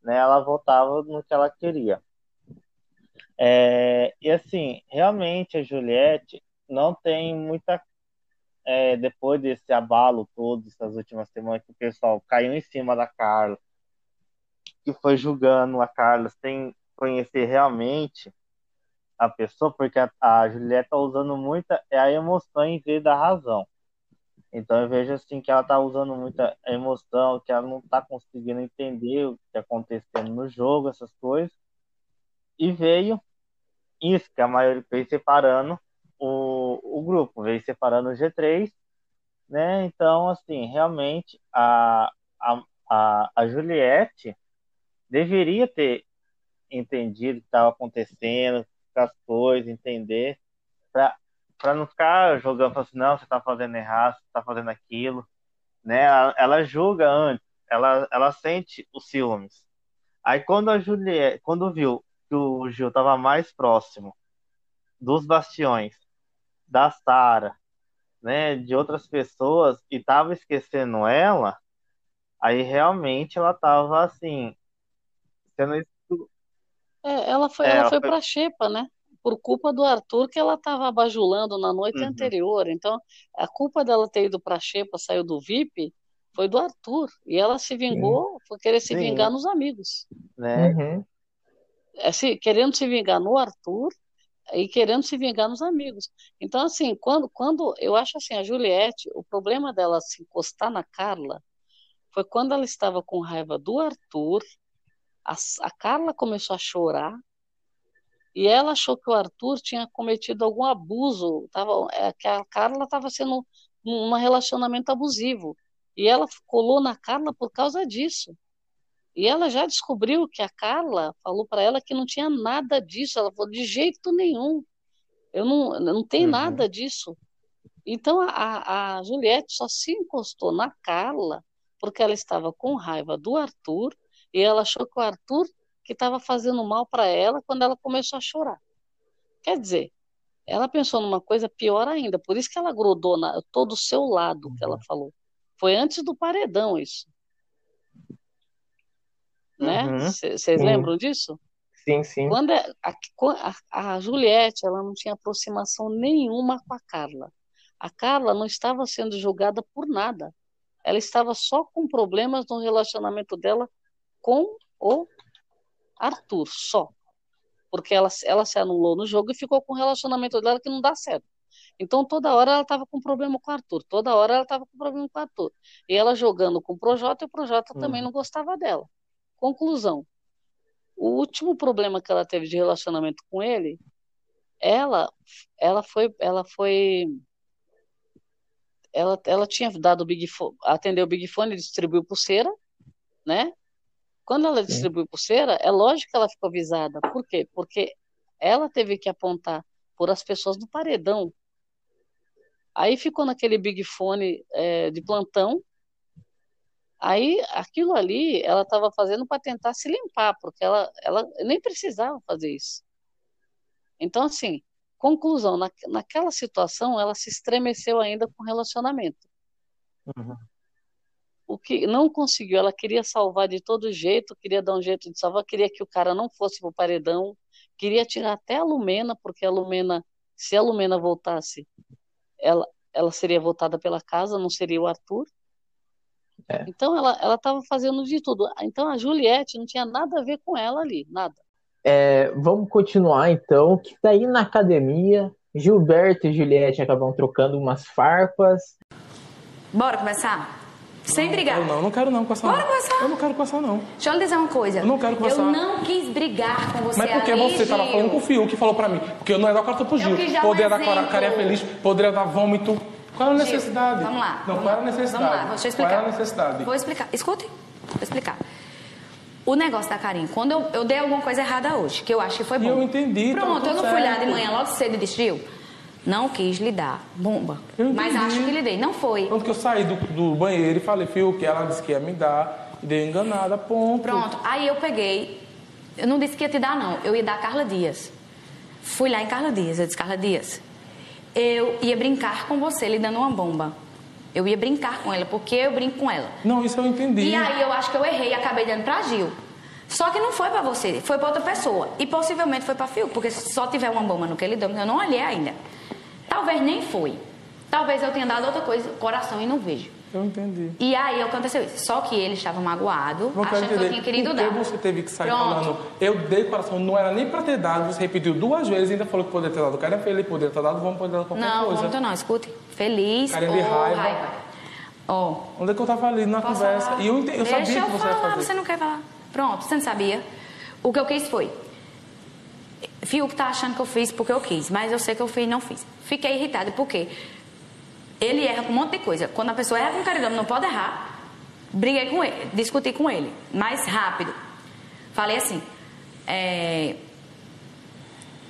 né, ela votava no que ela queria. É, e assim, realmente a Juliette não tem muita. é, depois desse abalo todo, essas últimas semanas, que o pessoal caiu em cima da Carla, que foi julgando a Carla sem conhecer realmente a pessoa, porque a, a Juliette tá usando muita é a emoção em vez da razão. Então eu vejo assim que ela tá usando muita emoção, que ela não tá conseguindo entender o que tá acontecendo no jogo, essas coisas. E veio isso, que a maioria veio separando o, o grupo, veio separando o G3, né? Então, assim, realmente a, a, a, a Juliette deveria ter entendido o que estava acontecendo, as coisas, entender, para para não ficar jogando assim, não, você está fazendo errado, você está fazendo aquilo, né? Ela, ela julga antes, ela, ela sente os ciúmes. Aí quando a Juliette, quando viu que o Gil estava mais próximo dos bastiões, da Sara, né, de outras pessoas e estava esquecendo ela, aí realmente ela estava assim, sendo
É, ela foi,
É,
ela
ela
foi
foi-
pra xepa, né? por culpa do Arthur que ela estava bajulando na noite
Uhum.
anterior. Então, a culpa dela ter ido para a Xepa, saiu do VIP, foi do Arthur. E ela se vingou, foi querer se
Sim.
vingar nos amigos.
né?
Uhum.
Assim, querendo se vingar no Arthur e querendo se vingar nos amigos. Então, assim, quando, quando eu acho assim, a Juliette, o problema dela se encostar na Carla foi quando ela estava com raiva do Arthur, a, a Carla começou a chorar e ela achou que o Arthur tinha cometido algum abuso, tava, é, que a Carla estava sendo um um relacionamento abusivo. E ela colou na Carla por causa disso. E ela já descobriu que a Carla falou para ela que não tinha nada disso. Ela falou, de jeito nenhum. Eu não, não tem
Uhum.
nada disso. Então a, a Juliette só se encostou na Carla porque ela estava com raiva do Arthur e ela achou que o Arthur que estava fazendo mal para ela quando ela começou a chorar. Quer dizer, ela pensou numa coisa pior ainda, por isso que ela grudou na, todo o seu lado que ela falou. Foi antes do paredão isso. Né?
Uhum.
Vocês
Sim.
lembram disso?
Sim, sim.
Quando é- a, a, a Juliette, ela não tinha aproximação nenhuma com a Carla. A Carla não estava sendo julgada por nada. Ela estava só com problemas no relacionamento dela com o Arthur, só. Porque ela, ela se anulou no jogo e ficou com o relacionamento dela que não dá certo. Então, toda hora ela estava com problema com o Arthur, toda hora ela estava com problema com o Arthur. E ela jogando com o Projota, e o Projota também não gostava dela. Conclusão: o último problema que ela teve de relacionamento com ele, ela, ela foi, ela foi, ela, ela tinha dado o Big Fone, atendeu o Big Fone, distribuiu pulseira, né? Quando ela distribuiu pulseira, é lógico que ela ficou avisada. Por quê? Porque ela teve que apontar por as pessoas do paredão. Aí ficou naquele Big Fone é, de plantão. Aí aquilo ali ela estava fazendo para tentar se limpar, porque ela, ela nem precisava fazer isso. Então, assim, conclusão, na, naquela situação ela se estremeceu ainda com o relacionamento.
Uhum.
O que não conseguiu, ela queria salvar de todo jeito, queria dar um jeito de salvar, queria que o cara não fosse pro paredão, queria tirar até a Lumena, porque a Lumena, se a Lumena voltasse, ela, ela seria votada pela casa, não seria o Arthur.
É.
Então ela ela estava fazendo de tudo. Então a Juliette não tinha nada a ver com ela ali, nada.
É, vamos continuar então, que daí na academia, Gilberto e Juliette acabam trocando umas farpas.
Bora começar? Sem brigar.
Eu não, não quero não conversar.
Bora
não.
conversar.
Eu não quero conversar, não.
Deixa eu lhe dizer uma coisa.
Eu não quero conversar.
Eu não quis brigar com você
Mas porque
ali,
você tava
Gil.
falando com o Fiuk que falou pra mim. Porque eu não ia dar carta pro Gil.
Dar um
Poderia dar
exemplo.
carinha feliz, poderia dar vômito. Qual era a
Gil,
necessidade?
Vamos lá.
Não,
vamos
qual era a necessidade?
Vamos lá, deixa eu explicar.
Qual era a necessidade?
Vou explicar. Escute, vou explicar. O negócio da Karine, quando eu, eu dei alguma coisa errada hoje, que eu acho que foi bom.
eu entendi, tá
Pronto, eu não fui lá
certo.
de manhã logo cedo e disse, Gil, não quis lhe dar bomba. Mas acho que lhe dei. Não foi.
Tanto que eu saí do, do banheiro e falei, Fiuk, ela disse que ia me dar. E dei enganada, ponto.
Pronto, aí eu peguei. Eu não disse que ia te dar, não. Eu ia dar a Carla Dias. Fui lá em Carla Dias. Eu disse, Carla Dias, eu ia brincar com você lhe dando uma bomba. Eu ia brincar com ela, porque eu brinco com ela.
Não, isso eu entendi.
E aí eu acho que eu errei e acabei dando pra Gil. Só que não foi pra você, foi pra outra pessoa. E possivelmente foi pra Fiuk, porque se só tiver uma bomba no que ele deu, eu não olhei ainda. Talvez nem foi. Talvez eu tenha dado outra coisa, coração, e não vejo.
Eu entendi.
E aí aconteceu isso. Só que ele estava magoado,
Não
achando que eu tinha querido dar.
você teve que sair
Pronto.
falando, eu dei coração, não era nem pra ter dado, você repetiu duas vezes e ainda falou que poderia ter dado. Cara, feliz, poderia ter dado, vamos poder dar qualquer
Não,
coisa.
vamos não, escute. Feliz ou
de raiva.
raiva. Ó,
Onde é que eu tava ali na
posso
conversa?
falar?
E eu, ente- eu
Deixa
sabia
eu
que você ia
falar,
fazer.
você não quer falar. Pronto, você não sabia. O que eu quis foi... Fiuk tá achando que eu fiz porque eu quis, mas eu sei que eu fiz e não fiz. Fiquei irritada, porque ele erra com um monte de coisa. Quando a pessoa erra com caridade, não pode errar. Briguei com ele, discuti com ele, mais rápido. Falei assim, é...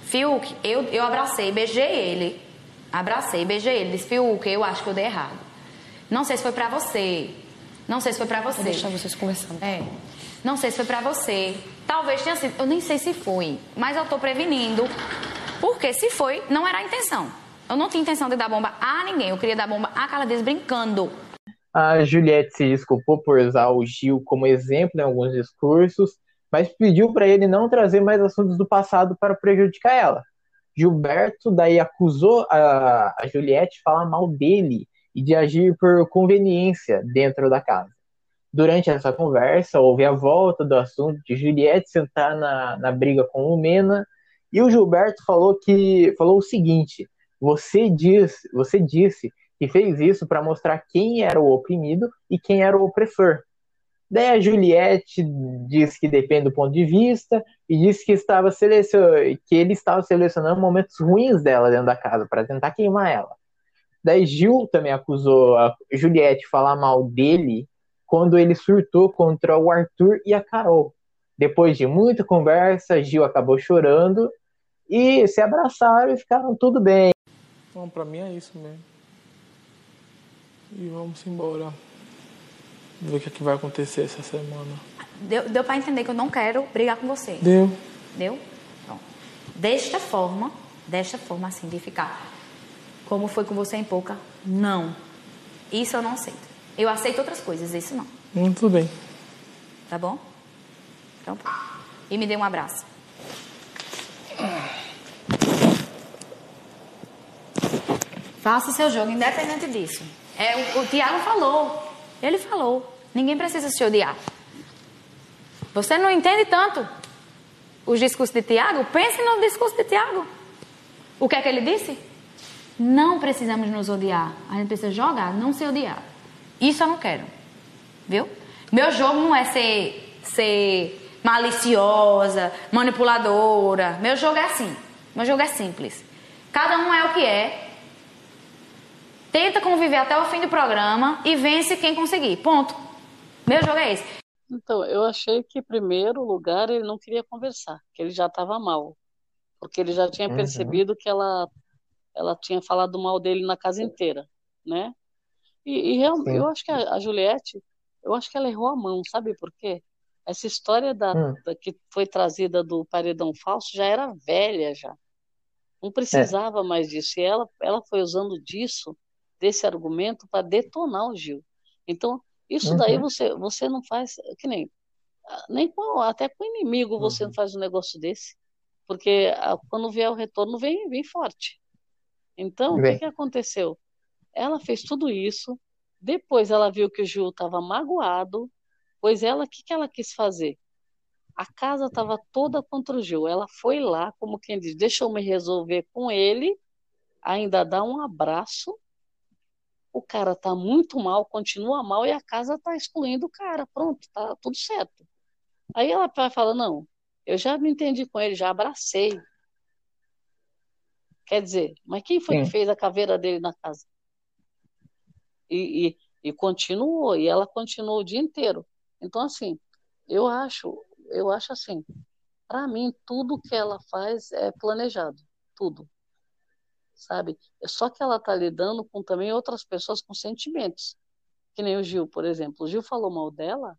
Fiuk, eu, eu abracei, beijei ele. Abracei, beijei ele. Disse, Fiuk, eu acho que eu dei errado. Não sei se foi pra você. Não sei se foi pra você.
Vou deixar vocês conversando.
É. Não sei se foi pra você. Talvez tenha sido. Eu nem sei se foi. Mas eu tô prevenindo. Porque se foi, não era a intenção. Eu não tinha intenção de dar bomba a ninguém. Eu queria dar bomba a Carla Dias brincando.
A Juliette se desculpou por usar o Gil como exemplo em alguns discursos, mas pediu para ele não trazer mais assuntos do passado para prejudicar ela. Gilberto daí acusou a Juliette de falar mal dele e de agir por conveniência dentro da casa. Durante essa conversa, houve a volta do assunto de Juliette sentar na, na briga com o Mena, e o Gilberto falou que falou o seguinte: você diz, você disse que fez isso para mostrar quem era o oprimido e quem era o opressor. Daí a Juliette disse que depende do ponto de vista e disse que estava que ele estava selecionando momentos ruins dela dentro da casa para tentar queimar ela. Daí Gil também acusou a Juliette de falar mal dele quando ele surtou contra o Arthur e a Carol. Depois de muita conversa, Gil acabou chorando e se abraçaram e ficaram tudo bem.
Bom, pra mim é isso mesmo. E vamos embora. Ver o que, é que vai acontecer essa semana.
Deu, deu pra entender que eu não quero brigar com você.
Deu.
Deu? Pronto. Desta forma, desta forma assim, de ficar como foi com você em pouca, não. Isso eu não aceito. Eu aceito outras coisas, isso não.
Hum, tudo bem.
Tá bom? Então, e me dê um abraço. Faça o seu jogo, independente disso. É, o, o Tiago falou. Ele falou. Ninguém precisa se odiar. Você não entende tanto os discursos de Tiago? Pense no discurso de Tiago. O que é que ele disse? Não precisamos nos odiar. A gente precisa jogar, não se odiar. Isso eu não quero. Viu? Meu jogo não é ser, ser maliciosa, manipuladora. Meu jogo é assim. Meu jogo é simples. Cada um é o que é. Tenta conviver até o fim do programa e vence quem conseguir. Ponto. Meu jogo é esse.
Então, eu achei que, em primeiro lugar, ele não queria conversar, que ele já estava mal. Porque ele já tinha uhum. percebido que ela, ela tinha falado mal dele na casa inteira, né? E, e realmente, eu acho que a, a, Juliette, eu acho que ela errou a mão, sabe por quê? Essa história da, hum. da, que foi trazida do paredão falso já era velha já. Não precisava é. mais disso. E ela, ela foi usando disso, desse argumento, para detonar o Gil. Então, isso uhum. daí você, você não faz, que nem, nem com, até com inimigo você uhum. não faz um negócio desse. Porque a, quando vier o retorno, vem, vem forte. Então, o que, que aconteceu? Ela fez tudo isso, depois ela viu que o Gil estava magoado, pois ela, o que, que ela quis fazer? A casa estava toda contra o Gil. Ela foi lá, como quem diz, deixa eu me resolver com ele, ainda dá um abraço. O cara tá muito mal, continua mal e a casa tá excluindo o cara. Pronto, tá tudo certo. Aí ela vai falar: não, eu já me entendi com ele, já abracei. Quer dizer, mas quem foi Sim. que fez a caveira dele na casa? E, e, e continuou, e ela continuou o dia inteiro. Então, assim, eu acho, eu acho assim, para mim, tudo que ela faz é planejado, tudo. Sabe? Só que ela está lidando com também outras pessoas com sentimentos. Que nem o Gil, por exemplo. O Gil falou mal dela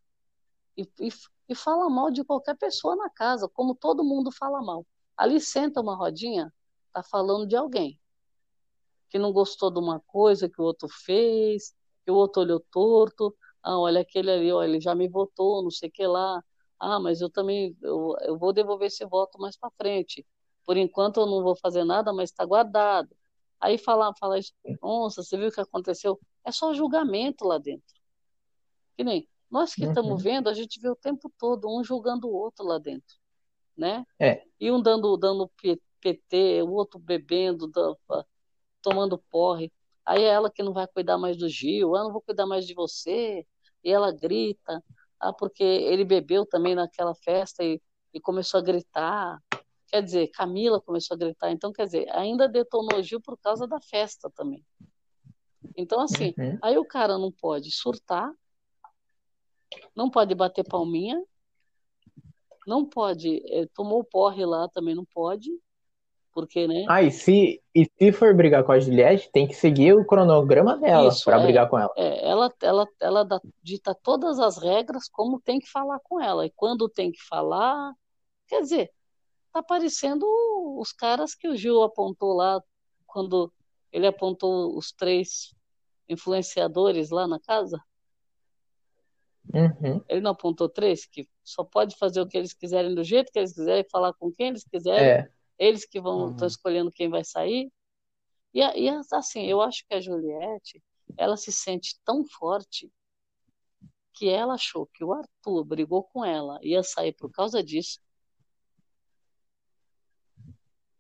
e, e, e fala mal de qualquer pessoa na casa, como todo mundo fala mal. Ali senta uma rodinha, tá falando de alguém que não gostou de uma coisa que o outro fez, que o outro olhou torto, ah, olha aquele ali, olha, ele já me votou, não sei o que lá, ah, mas eu também, eu, eu vou devolver esse voto mais para frente, por enquanto eu não vou fazer nada, mas está guardado. Aí falar, falar isso, nossa, você viu o que aconteceu? É só julgamento lá dentro. Que nem, nós que estamos uhum. vendo, a gente vê o tempo todo um julgando o outro lá dentro, né?
É.
E um dando, dando PT, o outro bebendo, tomando porre. Aí é ela que não vai cuidar mais do Gil, eu não vou cuidar mais de você. E ela grita, ah, porque ele bebeu também naquela festa e, e começou a gritar. Quer dizer, Camila começou a gritar. Então, quer dizer, ainda detonou Gil por causa da festa também. Então, assim, uhum. aí o cara não pode surtar, não pode bater palminha, não pode, é, tomou o porre lá também não pode, porque, né?
Ah, e se, e se for brigar com a Juliette, tem que seguir o cronograma dela para é, brigar com ela.
É, ela, ela, ela dá, dita todas as regras como tem que falar com ela. E quando tem que falar, quer dizer, tá parecendo os caras que o Gil apontou lá quando ele apontou os três influenciadores lá na casa.
Uhum.
Ele não apontou três, que só pode fazer o que eles quiserem do jeito que eles quiserem, falar com quem eles quiserem.
É
Eles que vão estão
Uhum.
escolhendo quem vai sair. E, e assim, eu acho que a Juliette, ela se sente tão forte que ela achou que o Arthur brigou com ela, ia sair por causa disso.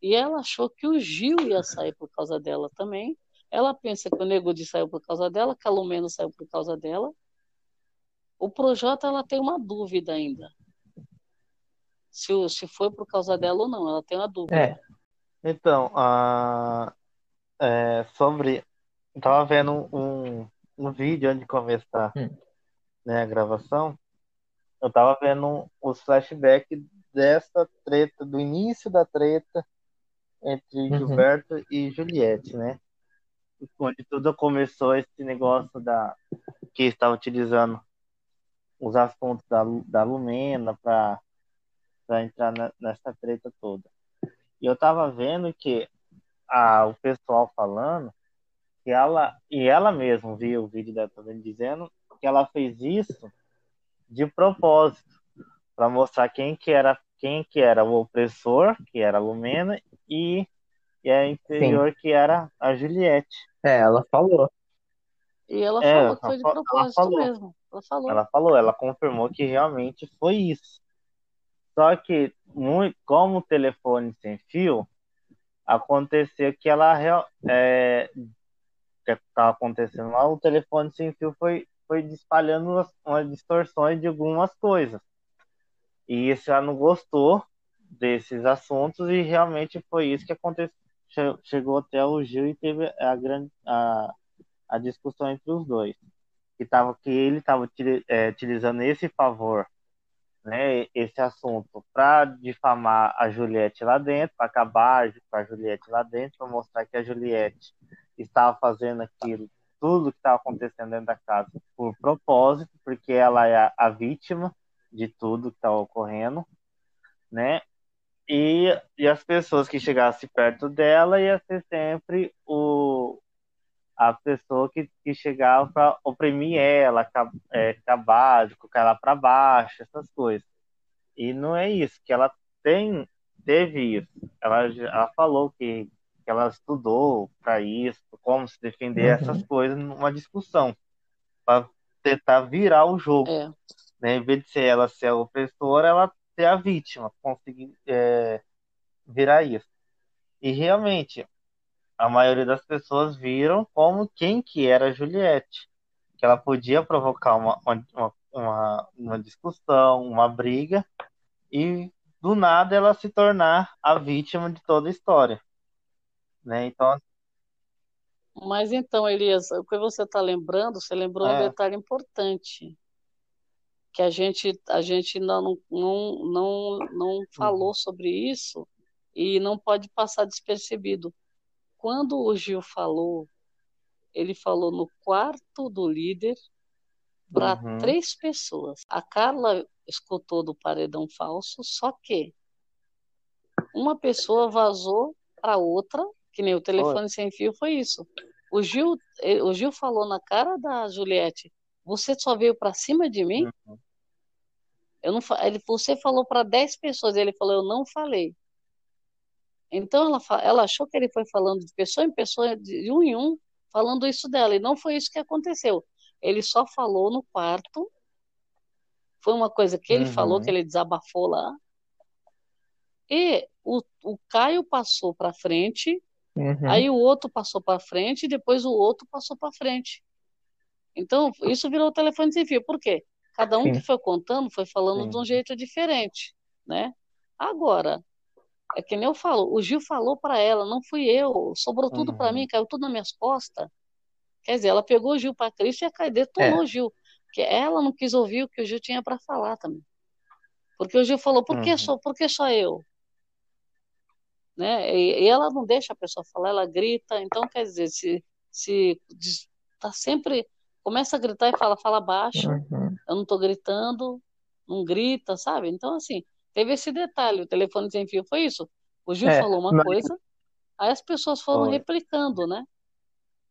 E ela achou que o Gil ia sair por causa dela também. Ela pensa que o Nego Di saiu por causa dela, que a Lumena saiu por causa dela. O Projota, ela tem uma dúvida ainda. Se, o- se foi por causa dela ou não, ela tem uma dúvida.
É.
Então, a, é, sobre. Eu tava vendo um, um vídeo antes de começar
Hum.
né, a gravação. Eu tava vendo os flashbacks dessa treta, do início da treta entre
Uhum.
Gilberto e Juliette, né? Onde tudo começou esse negócio da que estava utilizando os assuntos da, da Lumena para entrar na- nessa treta toda. E eu tava vendo que a, o pessoal falando que ela, e ela mesma viu o vídeo dela também dizendo que ela fez isso de propósito, para mostrar quem que era quem que era o opressor, que era a Lumena, e, e a inferior, que era a Juliette.
É, ela falou.
E ela
É,
falou que foi de propósito mesmo. Ela falou.
Ela falou, ela confirmou que realmente foi isso. Só que, como o telefone sem fio, aconteceu que ela é, que estava acontecendo lá, o telefone sem fio foi, foi espalhando umas, umas distorções de algumas coisas. E isso ela não gostou desses assuntos e realmente foi isso que aconteceu. Che- Chegou até o Gil e teve a grande a, a discussão entre os dois que tava que ele estava utilizando esse favor, né, esse assunto para difamar a Juliette lá dentro, para acabar com a Juliette lá dentro, para mostrar que a Juliette estava fazendo aquilo, tudo que estava acontecendo dentro da casa por propósito, porque ela é a, vítima de tudo que estava ocorrendo, né? E, e as pessoas que chegassem perto dela ia ser sempre o, a pessoa que, que chegava para oprimir ela, é, acabar, de colocar ela para baixo, essas coisas. E não é isso, que ela tem, teve isso. Ela, ela falou que, que ela estudou para isso, como se defender
Uhum.
essas coisas numa discussão, para tentar virar o jogo.
É.
Né? Em vez de ser ela ser a opressora, ela ser a vítima, conseguir é, virar isso. E realmente, a maioria das pessoas viram como quem que era a Juliette, que ela podia provocar uma, uma, uma, uma discussão, uma briga, e do nada ela se tornar a vítima de toda a história. Né? Então,
Mas então, Elias, o que você está lembrando, você lembrou um
É.
detalhe importante, que a gente, a gente não, não, não, não falou sobre isso e não pode passar despercebido. Quando o Gil falou, ele falou no quarto do líder para
Uhum.
três pessoas. A Carla escutou do paredão falso, só que uma pessoa vazou para outra, que nem o telefone sem fio foi isso. O Gil, eh, o Gil falou na cara da Juliette: "Você só veio para cima de mim?" Eu não, ele, você falou para 10 pessoas, ele falou: "Eu não falei." Então ela, ela achou que ele foi falando de pessoa em pessoa, de um em um, falando isso dela, e não foi isso que aconteceu. Ele só falou no quarto. Foi uma coisa que ele
Uhum.
falou, que ele desabafou lá. E o, o Caio passou para frente,
Uhum.
aí o outro passou para frente, e depois o outro passou para frente. Então, isso virou o telefone sem fio. Por quê? Cada um
Sim.
que foi contando foi falando
Sim.
de um jeito diferente, né? Agora, é que nem eu falo, o Gil falou para ela, não fui eu, sobrou tudo para
Uhum.
mim, caiu tudo nas minhas costas. Quer dizer, ela pegou o Gil para Cristo e a Caio detonou
É.
o Gil, porque ela não quis ouvir o que o Gil tinha para falar também. Porque o Gil falou, por que
Uhum.
só, por que só eu? Né? E, e ela não deixa a pessoa falar, ela grita. Então, quer dizer, se, se tá sempre começa a gritar e fala, fala baixo,
Uhum.
eu não tô gritando, não grita, sabe? Então, assim, teve esse detalhe, o telefone sem fio foi isso. O Gil
É,
falou uma
mas-
coisa, aí as pessoas foram replicando, né?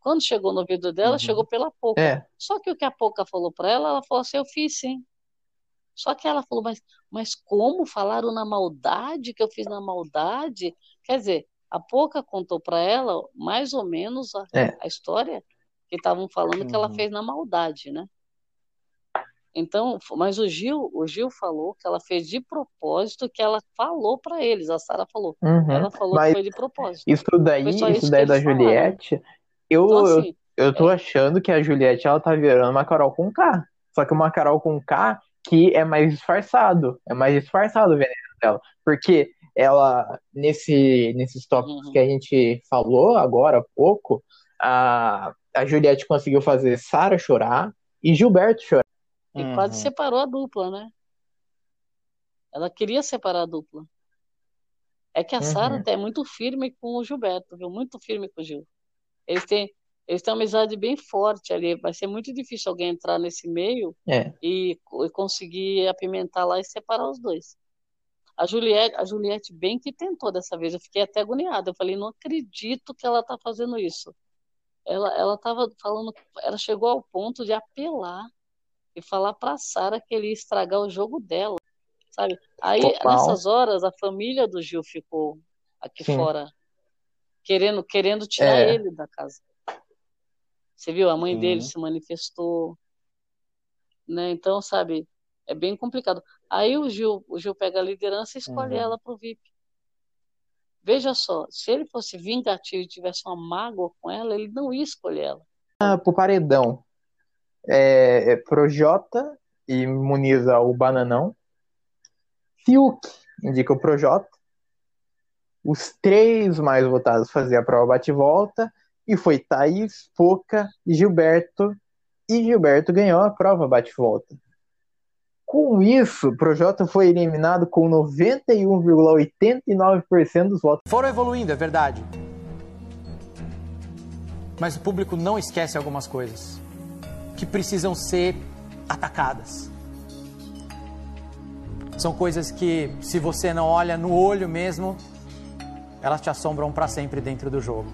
Quando chegou no ouvido dela,
Uhum.
chegou pela Poca.
É.
Só que o que a Poca falou para ela, ela falou assim, eu fiz sim. Só que ela falou, mas, mas como falaram na maldade que eu fiz na maldade? Quer dizer, a Pouca contou para ela mais ou menos a,
É.
a história que estavam falando que ela
Uhum.
fez na maldade, né? Então, mas o Gil, o Gil falou que ela fez de propósito, que ela falou para eles. A Sara falou,
Uhum.
ela falou que foi de propósito.
Isso daí, isso
isso
daí da
falaram.
Juliette, eu,
Então,
eu,
assim,
eu tô achando que a Juliette ela tá virando uma Carol com K. Só que uma Carol com K que é mais disfarçado. É mais disfarçado o veneno dela. Porque ela, nesse, nesses tópicos
Uhum.
que a gente falou agora há pouco, a, a Juliette conseguiu fazer Sara chorar e Gilberto chorar.
E
Uhum.
quase separou a dupla, né? Ela queria separar a dupla. É que a Sara
Uhum.
é muito firme com o Gilberto, viu? Muito firme com o Gil. Eles têm, eles têm uma amizade bem forte ali. Vai ser muito difícil alguém entrar nesse meio
É.
e, e conseguir apimentar lá e separar os dois. A Juliette, a Juliette bem que tentou dessa vez. Eu fiquei até agoniada. Eu falei, não acredito que ela tá fazendo isso. Ela, ela tava falando, ela chegou ao ponto de apelar e falar para Sara que ele ia estragar o jogo dela, sabe? Aí
Total.
nessas horas a família do Gil ficou aqui
Sim.
fora querendo querendo tirar
É.
ele da casa. Você viu? A mãe
Sim.
dele se manifestou, né? Então, sabe, é bem complicado. Aí o Gil, o Gil pega a liderança e escolhe
Uhum.
ela pro VIP. Veja só, se ele fosse vingativo e tivesse uma mágoa com ela, ele não ia escolher ela.
Ah, pro paredão. É, é Projota e imuniza o Bananão. Fiuk indica o Projota. Os três mais votados faziam a prova bate-volta. E foi Thaís, Poca e Gilberto. E Gilberto ganhou a prova bate-volta. Com isso, Projota foi eliminado com 91,89% dos votos.
Foram evoluindo, é verdade. Mas o público não esquece algumas coisas que precisam ser atacadas. São coisas que, se você não olha no olho mesmo, elas te assombram para sempre dentro do jogo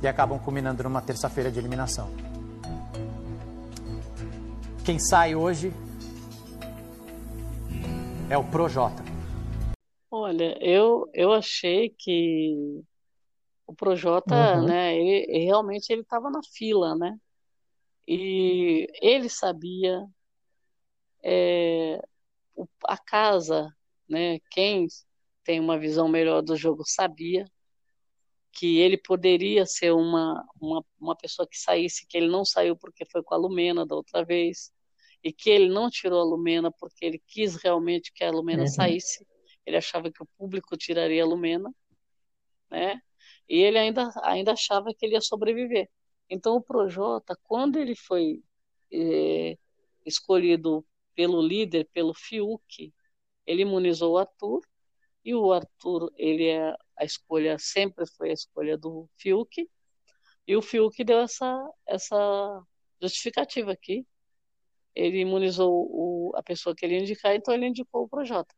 e acabam culminando numa terça-feira de eliminação. Quem sai hoje é o Projota.
Olha, eu, eu achei que o Projota,
Uhum.
né, ele, realmente ele estava na fila, né? E ele sabia é, a casa, né? Quem tem uma visão melhor do jogo sabia que ele poderia ser uma, uma, uma pessoa que saísse, que ele não saiu porque foi com a Lumena da outra vez, e que ele não tirou a Lumena porque ele quis realmente que a Lumena
Uhum.
saísse. Ele achava que o público tiraria a Lumena, né? E ele ainda, ainda achava que ele ia sobreviver. Então, o Projota, quando ele foi eh, escolhido pelo líder, pelo Fiuk, ele imunizou o Arthur, e o Arthur, ele é a escolha, sempre foi a escolha do Fiuk, e o Fiuk deu essa, essa justificativa aqui. Ele imunizou o, a pessoa que ele indicar, então ele indicou o Projota.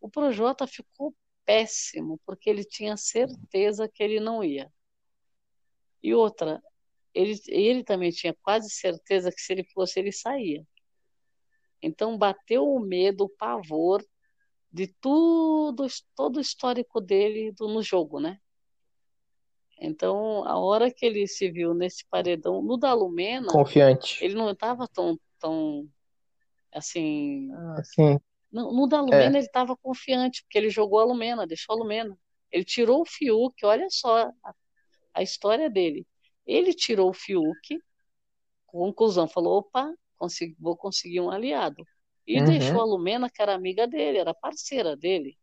O Projota ficou péssimo, porque ele tinha certeza que ele não ia. E outra, ele, ele também tinha quase certeza que se ele fosse, ele saía. Então bateu o medo, o pavor de tudo, todo o histórico dele do, no jogo, né? Então, a hora que ele se viu nesse paredão, no da Lumena,
Confiante.
ele não estava tão, tão, assim,
Assim,
no, no da
É.
Lumena ele estava confiante, porque ele jogou a Lumena, deixou a Lumena. Ele tirou o Fiuk, olha só a, a história dele. Ele tirou o Fiuk, conclusão, falou, opa, consegui- vou conseguir um aliado. E
Uhum.
deixou a Lumena, que era amiga dele, era parceira dele.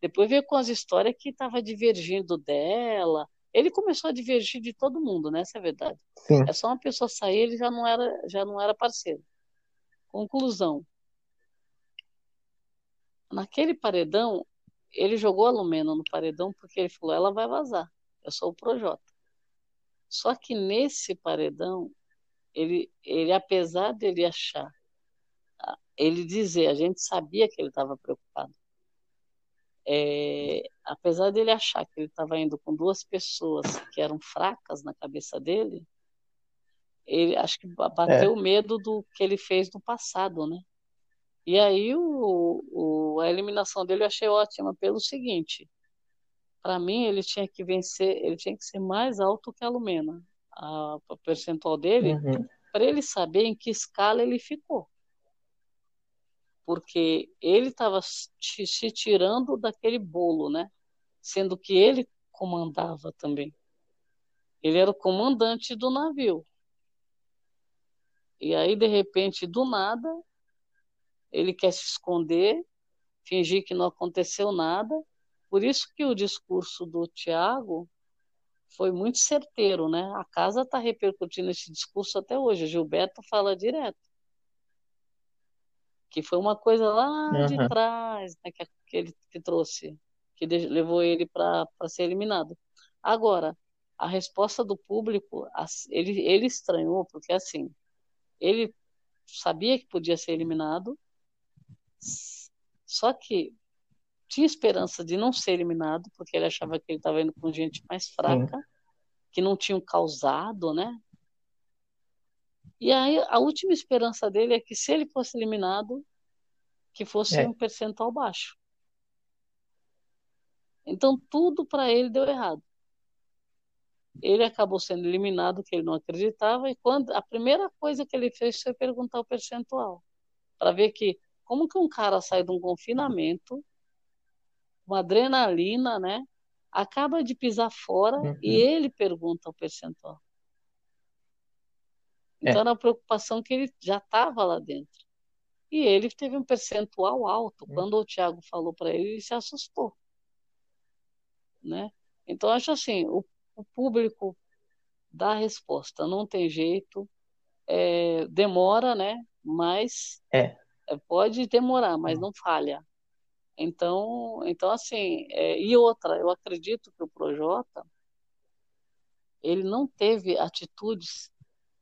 Depois veio com as histórias que estava divergindo dela. Ele começou a divergir de todo mundo, né? Essa é a verdade.
sim.
É só uma pessoa sair, ele já não era, já não era parceiro. Conclusão. Naquele paredão, ele jogou a Lumena no paredão porque ele falou, ela vai vazar. Eu sou o Projota. Só que nesse paredão, ele, ele apesar dele achar, ele dizer, a gente sabia que ele estava preocupado. É, apesar dele achar que ele estava indo com duas pessoas que eram fracas na cabeça dele, ele acho que ba- bateu o medo do que ele fez no passado, né? E aí o, o, a eliminação dele eu achei ótima pelo seguinte, para mim ele tinha que vencer, ele tinha que ser mais alto que a Lumena, a, a percentual dele,
Uhum.
para ele saber em que escala ele ficou. Porque ele estava se se tirando daquele bolo, né? Sendo que ele comandava também. Ele era o comandante do navio. E aí, de repente, do nada, ele quer se esconder, fingir que não aconteceu nada. Por isso que o discurso do Tiago foi muito certeiro, né? A casa está repercutindo esse discurso até hoje. O Gilberto fala direto. Que foi uma coisa lá de
Uhum.
trás, né, que, que ele que trouxe, que de- levou ele para ser eliminado. Agora, a resposta do público, ele, ele estranhou, porque assim, ele sabia que podia ser eliminado, só que tinha esperança de não ser eliminado, porque ele achava que ele estava indo com gente mais fraca, que não tinham causado, né? E aí a última esperança dele é que se ele fosse eliminado, que fosse
É.
um percentual baixo. Então tudo para ele deu errado. Ele acabou sendo eliminado, que ele não acreditava, e quando a primeira coisa que ele fez foi perguntar o percentual, para ver que como que um cara sai de um confinamento, uma adrenalina, né? Acaba de pisar fora
Uhum.
e ele pergunta o percentual. Então
É.
era uma preocupação que ele já estava lá dentro. E ele teve um percentual alto. Quando o Thiago falou para ele, ele se assustou. Né? Então, acho assim, o, o público dá a resposta, não tem jeito, é, demora, né? Mas
É.
é, pode demorar, mas não falha. Então, então assim, é, e outra, eu acredito que o Projota ele não teve atitudes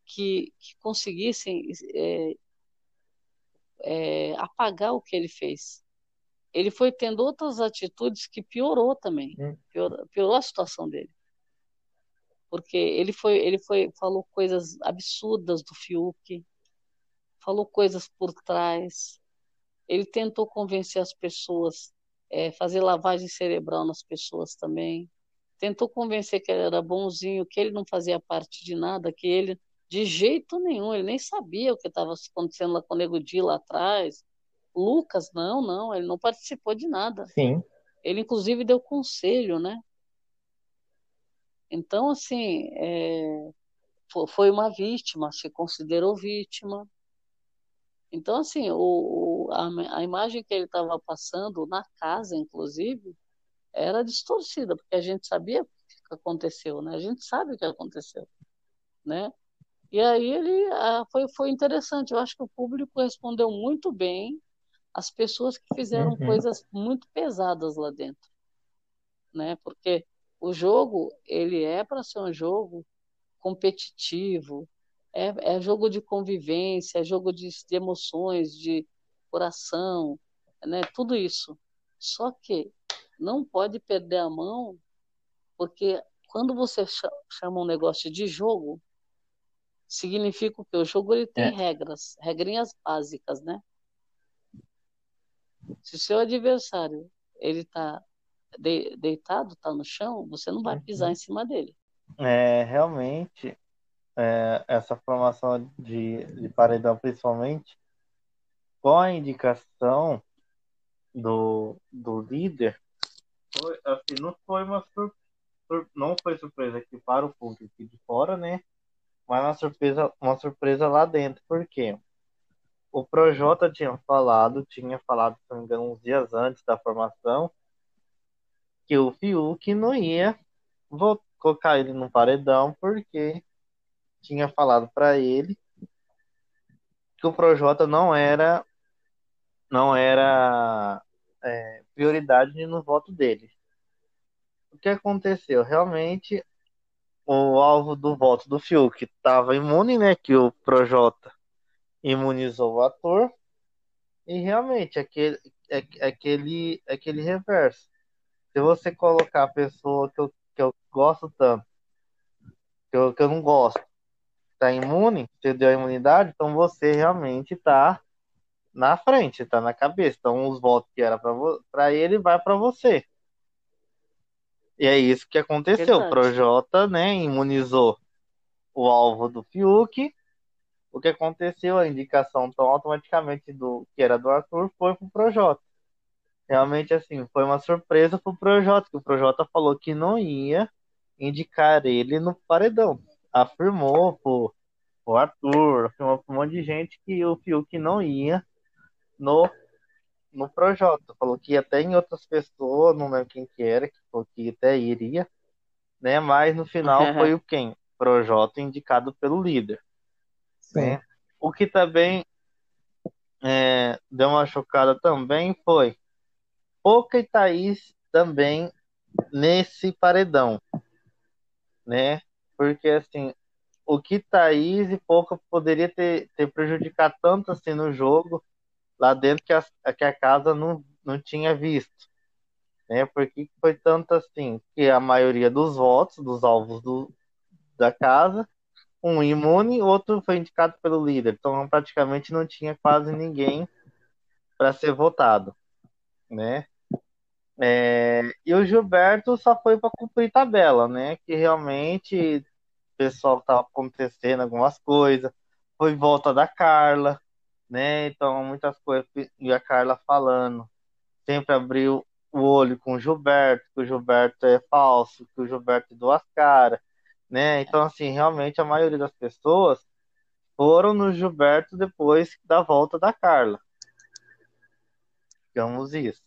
que, que conseguissem é, é, apagar o que ele fez. Ele foi tendo outras atitudes que piorou também,
Hum.
piorou, piorou a situação dele. Porque ele foi, ele foi, falou coisas absurdas do Fiuk, falou coisas por trás, ele tentou convencer as pessoas, é, fazer lavagem cerebral nas pessoas também, tentou convencer que ele era bonzinho, que ele não fazia parte de nada, que ele de jeito nenhum, ele nem sabia o que estava acontecendo lá com o Nego Di lá atrás. Lucas, não, não, ele não participou de nada.
Sim.
Ele, inclusive, deu conselho, né? Então, assim, é, fo- foi uma vítima, se considerou vítima. Então, assim, o- a, a imagem que ele estava passando na casa, inclusive, era distorcida, porque a gente sabia o que aconteceu, né? A gente sabe o que aconteceu, né? E aí ele ah, foi, foi interessante. Eu acho que o público respondeu muito bem as pessoas que fizeram
Uhum.
coisas muito pesadas lá dentro, né? Porque o jogo ele é para ser um jogo competitivo, é, é jogo de convivência, é jogo de, de emoções, de coração, né? Tudo isso. Só que não pode perder a mão, porque quando você cha- chama um negócio de jogo, significa que o jogo ele tem
É.
regras, regrinhas básicas, né? Se o seu adversário ele está deitado, está no chão, você não vai pisar em cima dele.
É, realmente, é, essa formação de, de paredão, principalmente, com a indicação do, do líder, foi, assim, não foi uma sur, sur- não foi surpresa aqui para o público de fora, né? Mas uma surpresa, uma surpresa lá dentro, por quê? O Projota tinha falado, tinha falado, se não engano, uns dias antes da formação, que o Fiuk não ia vou colocar ele no paredão porque tinha falado para ele que o Projota não era não era é, prioridade no voto dele. O que aconteceu? Realmente o alvo do voto do Fiuk estava imune, né? Que o Projota imunizou o ator e realmente aquele é, aquele aquele reverso. Se você colocar a pessoa que eu, que eu gosto tanto, que eu, que eu não gosto, tá imune, você deu a imunidade, então você realmente tá na frente, tá na cabeça. Então, os votos que era para ele vai para você. E é isso que aconteceu.
Verdade.
O Projota, né, imunizou o alvo do Fiuk. O que aconteceu, a indicação então automaticamente do que era do Arthur foi pro Projota. Realmente assim, foi uma surpresa pro Projota, que o Projota falou que não ia indicar ele no paredão. Afirmou pro, pro Arthur, afirmou pra um monte de gente que o Fiuk não ia no no Projota. Falou que ia até em outras pessoas, não lembro quem que era, que falou que até iria, né? Mas no final foi o quem? Projota indicado pelo líder. Né? O que também é, deu uma chocada também foi Pouca e Thaís também nesse paredão, né? Porque assim, o que Thaís e Pouca poderia ter, ter prejudicado tanto assim no jogo, lá dentro que a, que a casa não, não tinha visto. Né? Porque foi tanto assim que a maioria dos votos, dos alvos do, da casa, um imune, outro foi indicado pelo líder. Então praticamente não tinha quase ninguém para ser votado, né? É, e o Gilberto só foi para cumprir tabela, né? Que realmente o pessoal estava acontecendo algumas coisas. Foi volta da Carla, né? Então muitas coisas e a Carla falando, sempre abriu o olho com o Gilberto, que o Gilberto é falso, que o Gilberto é duas caras né? Então, assim, realmente a maioria das pessoas foram no Gilberto depois da volta da Carla. Digamos isso.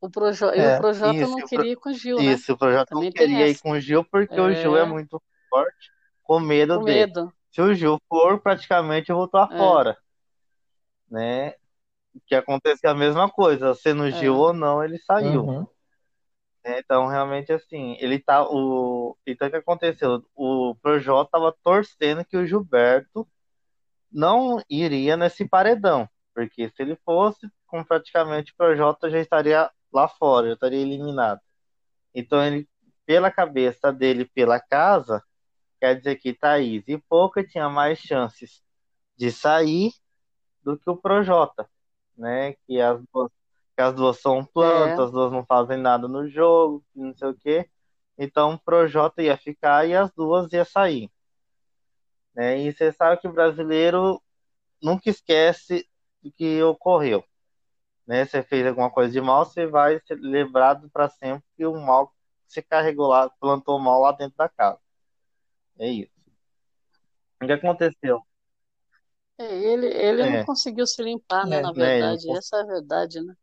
O Projo...
É,
e o Projota
isso,
não queria ir com o Gil, né?
Isso, o Projota
Também
não queria ir com o Gil porque o Gil é
É.
muito forte, com medo
Com
dele.
medo.
Se o Gil for, praticamente eu vou estar
É.
fora, né? Que acontecia a mesma coisa, sendo
É.
Gil ou não, ele saiu.
Uhum.
né? Então, realmente, assim, ele tá. O... Então, o que aconteceu? O Projota tava torcendo que o Gilberto não iria nesse paredão, porque se ele fosse, com praticamente o Projota já estaria lá fora, já estaria eliminado. Então, ele, pela cabeça dele, pela casa, quer dizer que Thaís e Pouca tinha mais chances de sair do que o Projota, né? Que as duas, que as duas são plantas,
É.
as duas não fazem nada no jogo, não sei o quê. Então o Projota ia ficar e as duas ia sair. Né? E você sabe que o brasileiro nunca esquece do que ocorreu. Né? Você fez alguma coisa de mal, você vai ser lembrado para sempre que o mal você carregou lá, plantou mal lá dentro da casa. É isso. O que aconteceu?
É, ele ele
É.
não conseguiu se limpar, né?
É,
Na
não
verdade, essa é a verdade, né?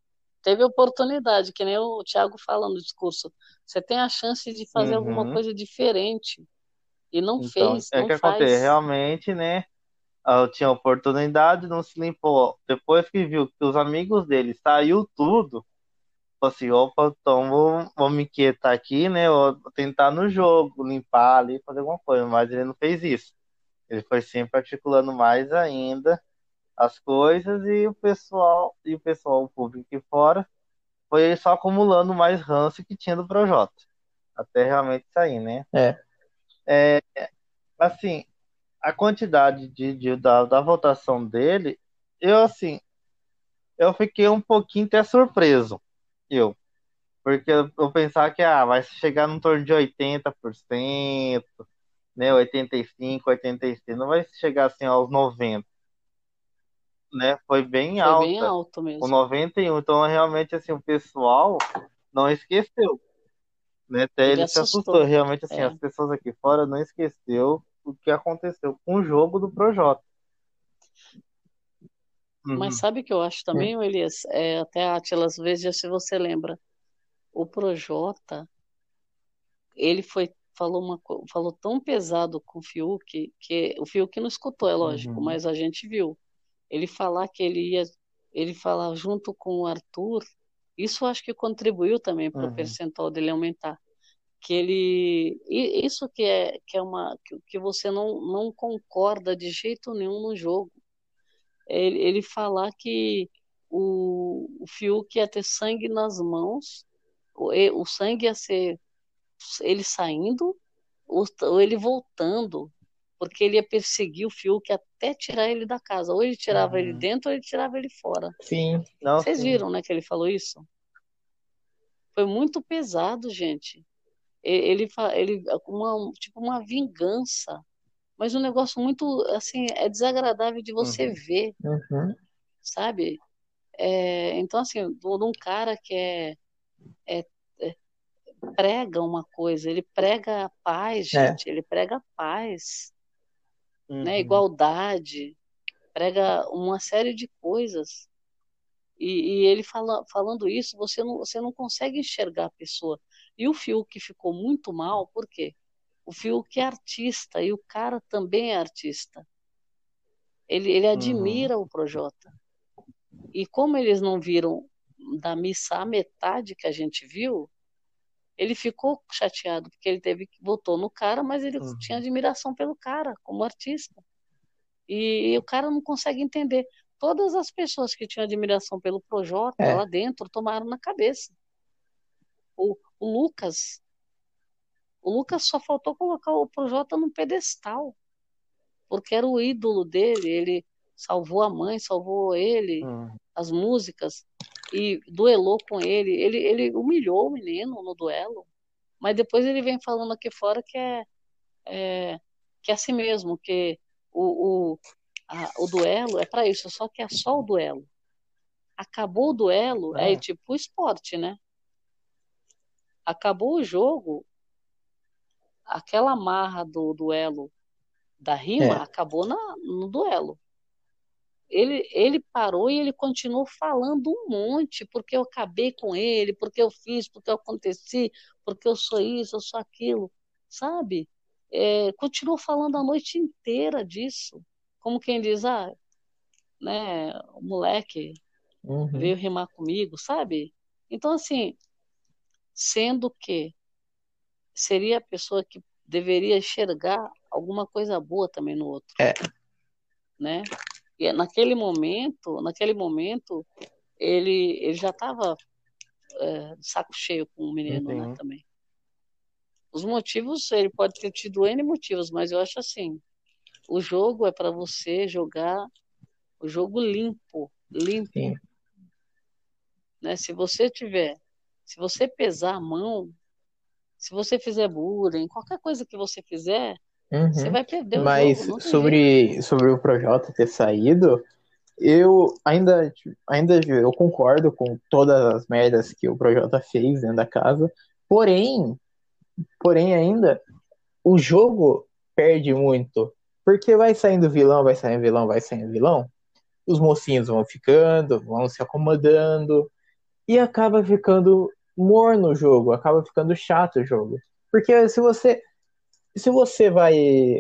Teve oportunidade, que nem o Thiago fala no discurso. Você tem a chance de fazer alguma
Uhum.
coisa diferente e não
Então,
fez,
é
não
que
faz.
acontece, realmente, né? Eu tinha oportunidade, não se limpou. Depois que viu que os amigos dele saiu tudo, assim, opa, então vou, vou me quietar aqui, né? Vou tentar no jogo, limpar ali, fazer alguma coisa, mas ele não fez isso. Ele foi sempre articulando mais ainda as coisas e o pessoal, e o pessoal, o público fora, foi só acumulando mais ranço que tinha do Projota. Até realmente sair, né?
É.
É, assim, a quantidade de, de- da, da votação dele, eu assim, eu fiquei um pouquinho até surpreso, eu, porque eu, pensava que ah, vai chegar num torno de 80%, né, 85, 86, não vai chegar assim aos 90, né? Foi bem
Foi bem alto
o
mesmo.
91, então realmente assim o pessoal não esqueceu, né? Até
Ele
ele se
assustou.
assustou, realmente assim,
É.
as pessoas aqui fora não esqueceu o que aconteceu com o jogo do Projota. Uhum.
Mas sabe o que eu acho também, Elias? É, até a Atila, às vezes, se você lembra, o Projota, ele foi, falou, uma, falou tão pesado com o Fiuk, que o Fiuk não escutou, é lógico,
Uhum.
mas a gente viu. Ele falar que ele ia, ele falar junto com o Arthur, isso acho que contribuiu também para o
Uhum.
percentual dele aumentar. Que ele, isso que é, que é uma, que, que você não, não concorda de jeito nenhum no jogo ele, ele falar que o, o Fiuk ia ter sangue nas mãos, o, o sangue ia ser ele saindo ou, ou ele voltando. porque ele ia perseguir o Fiuk até tirar ele da casa. Ou ele tirava ele dentro, ou ele tirava ele fora.
Sim. Não,
Vocês
sim.
viram, né, que ele falou isso? Foi muito pesado, gente. Ele, ele, uma, tipo uma vingança, mas um negócio muito, assim, é desagradável de você ver,
Uhum.
sabe? É, então, assim, de um cara que é, é- é- prega uma coisa, ele prega a paz,
É.
gente, ele prega a paz, né?
Uhum.
Igualdade, prega uma série de coisas. E, e ele fala, falando isso, você não, você não consegue enxergar a pessoa. E o Fiuk ficou muito mal, por quê? O Fiuk é artista e o cara também é artista. Ele, ele admira o Projota. E como eles não viram da missa a metade que a gente viu, ele ficou chateado, porque ele teve que votou no cara, mas ele tinha admiração pelo cara como artista. E, o cara não consegue entender. Todas as pessoas que tinham admiração pelo Projota
É.
lá dentro tomaram na cabeça. O, o Lucas, o Lucas só faltou colocar o Projota num pedestal, porque era o ídolo dele. Ele salvou a mãe, salvou ele, as músicas e duelou com ele. Ele, ele humilhou o menino no duelo, mas depois ele vem falando aqui fora que é, é que é assim mesmo, que o, o, a- o duelo é para isso, só que é só o duelo. Acabou o duelo, é,
É.
tipo o esporte, né? Acabou o jogo, aquela marra do duelo da rima
É.
acabou na, no duelo. Ele, ele parou e ele continuou falando um monte, porque eu acabei com ele, porque eu fiz, porque eu aconteci, porque eu sou isso, eu sou aquilo, sabe? É, continuou falando a noite inteira disso, como quem diz, ah, né, o moleque
Uhum.
veio rimar comigo, sabe? Então, assim, sendo que seria a pessoa que deveria enxergar alguma coisa boa também no outro,
É.
né? E naquele momento, naquele momento, ele, ele já estava de saco cheio com o menino, né,
Entendi.
também. Os motivos, ele pode ter tido N motivos, mas eu acho assim, o jogo é para você jogar o jogo limpo, limpo,
Sim.
né? Se você tiver, se você pesar a mão, se você fizer bullying, qualquer coisa que você fizer,
Uhum.
você vai perder o
Mas
jogo. jeito.
sobre, sobre o Projota ter saído, eu ainda, ainda eu concordo com todas as merdas que o Projota fez dentro da casa, porém, porém ainda, o jogo perde muito, porque vai saindo vilão, vai saindo vilão, vai saindo vilão, os mocinhos vão ficando, vão se acomodando, e acaba ficando morno o jogo, acaba ficando chato o jogo. Porque se você se você vai,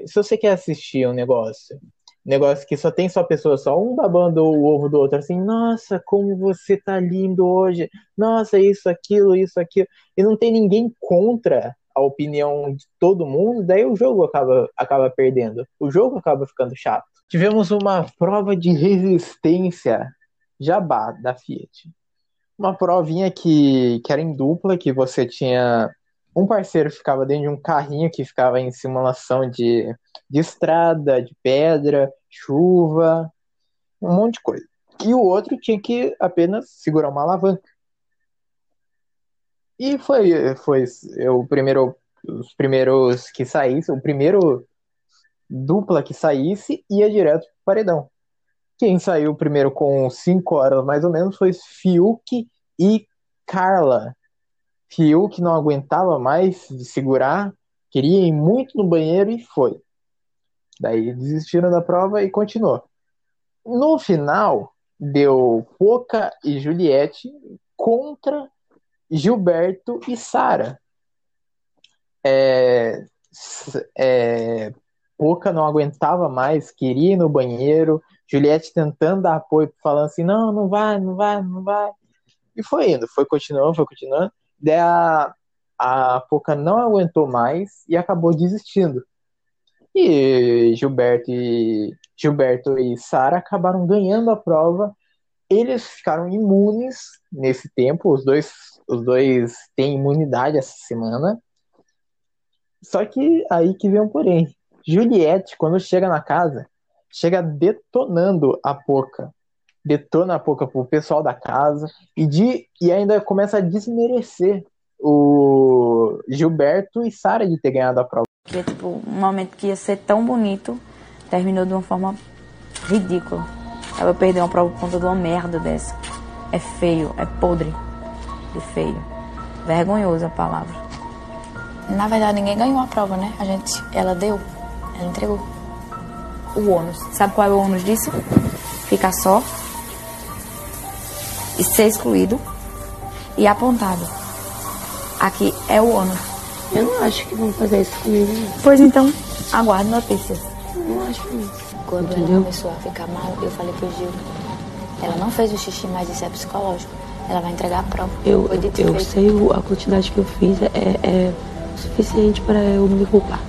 se você quer assistir um negócio, negócio que só tem só pessoa, só um babando o ovo do outro, assim, nossa, como você tá lindo hoje, nossa, isso, aquilo, isso, aquilo, e não tem ninguém contra a opinião de todo mundo, daí o jogo acaba, acaba perdendo, o jogo acaba ficando chato. Tivemos uma prova de resistência jabá da Fiat. Uma provinha que, que era em dupla, que você tinha um parceiro ficava dentro de um carrinho que ficava em simulação de, de estrada, de pedra, chuva, um monte de coisa. E o outro tinha que apenas segurar uma alavanca. E foi, foi o primeiro, os primeiros que saísse, o primeiro dupla que saísse ia direto pro paredão. Quem saiu primeiro com 5 horas mais ou menos foi Fiuk e Carla. Fiuk não aguentava mais de segurar, queria ir muito no banheiro e foi. Daí desistiram da prova e continuou. No final, deu Poca e Juliette contra Gilberto e Sara. É, é, Poca não aguentava mais, queria ir no banheiro. Juliette tentando dar apoio, falando assim: não, não vai, não vai, não vai. E foi indo, foi continuando, foi continuando. Daí a, a Poca não aguentou mais e acabou desistindo. E Gilberto e, Gilberto e Sara acabaram ganhando a prova. Eles ficaram imunes nesse tempo, os dois, os dois têm imunidade essa semana. Só que aí que vem um porém. Juliette, quando chega na casa, chega detonando a Poca. Detona a Poca pro pessoal da casa e, de, e ainda começa a desmerecer o Gilberto e Sara de ter ganhado a prova.
Que, tipo, um momento que ia ser tão bonito, terminou de uma forma ridícula. Ela perdeu uma prova por conta de uma merda dessa. É feio, é podre de feio. Vergonhoso a palavra.
Na verdade, ninguém ganhou a prova, né? A gente, ela deu, ela entregou.
O ônus. Sabe qual é o ônus disso? Ficar só e ser excluído e apontado. Aqui é o ônus.
Eu não acho que vão fazer isso comigo.
Pois então, aguarde notícias.
Eu não acho isso.
Quando
Entendeu?
ela começou a ficar mal, eu falei pro Gil. Ela não fez o xixi, mas isso é psicológico. Ela vai entregar a prova.
Eu, eu
feito.
sei a quantidade que eu fiz é, é suficiente para eu me culpar.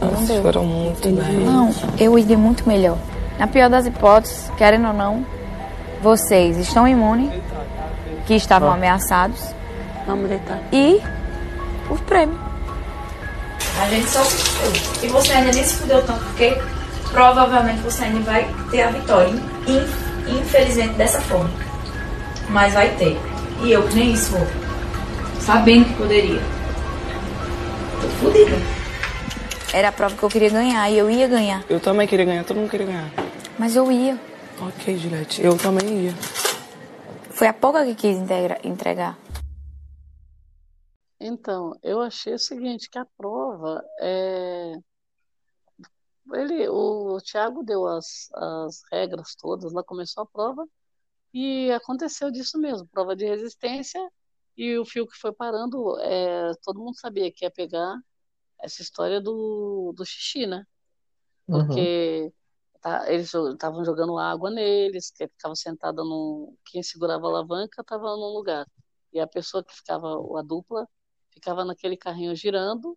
Não deu.
foram muito bem.
Não, eu iria muito melhor. Na pior das hipóteses, querendo ou não, vocês estão imunes, que estavam ameaçados,
Vamos deitar.
e o prêmio. A gente só se fudeu. E você ainda nem se fudeu tanto, porque provavelmente você ainda vai ter a vitória. In- Infelizmente dessa forma. Mas vai ter. E eu que nem isso vou. Sabendo que poderia. Tô fudida. Era a prova que eu queria ganhar e eu ia ganhar.
Eu também queria ganhar, todo mundo queria ganhar.
Mas eu ia.
Ok, Juliette, eu também ia.
Foi a pouca que quis integra- entregar.
Então, eu achei o seguinte, que a prova é... Ele, o, Thiago deu as, as regras todas, lá começou a prova e aconteceu disso mesmo, prova de resistência e o fio que foi parando, é, todo mundo sabia que ia pegar essa história do, do xixi, né?
Uhum.
Porque tá, eles estavam jogando água neles, que ficava sentada no. Quem segurava a alavanca estava num lugar. E a pessoa que ficava, a dupla, ficava naquele carrinho girando,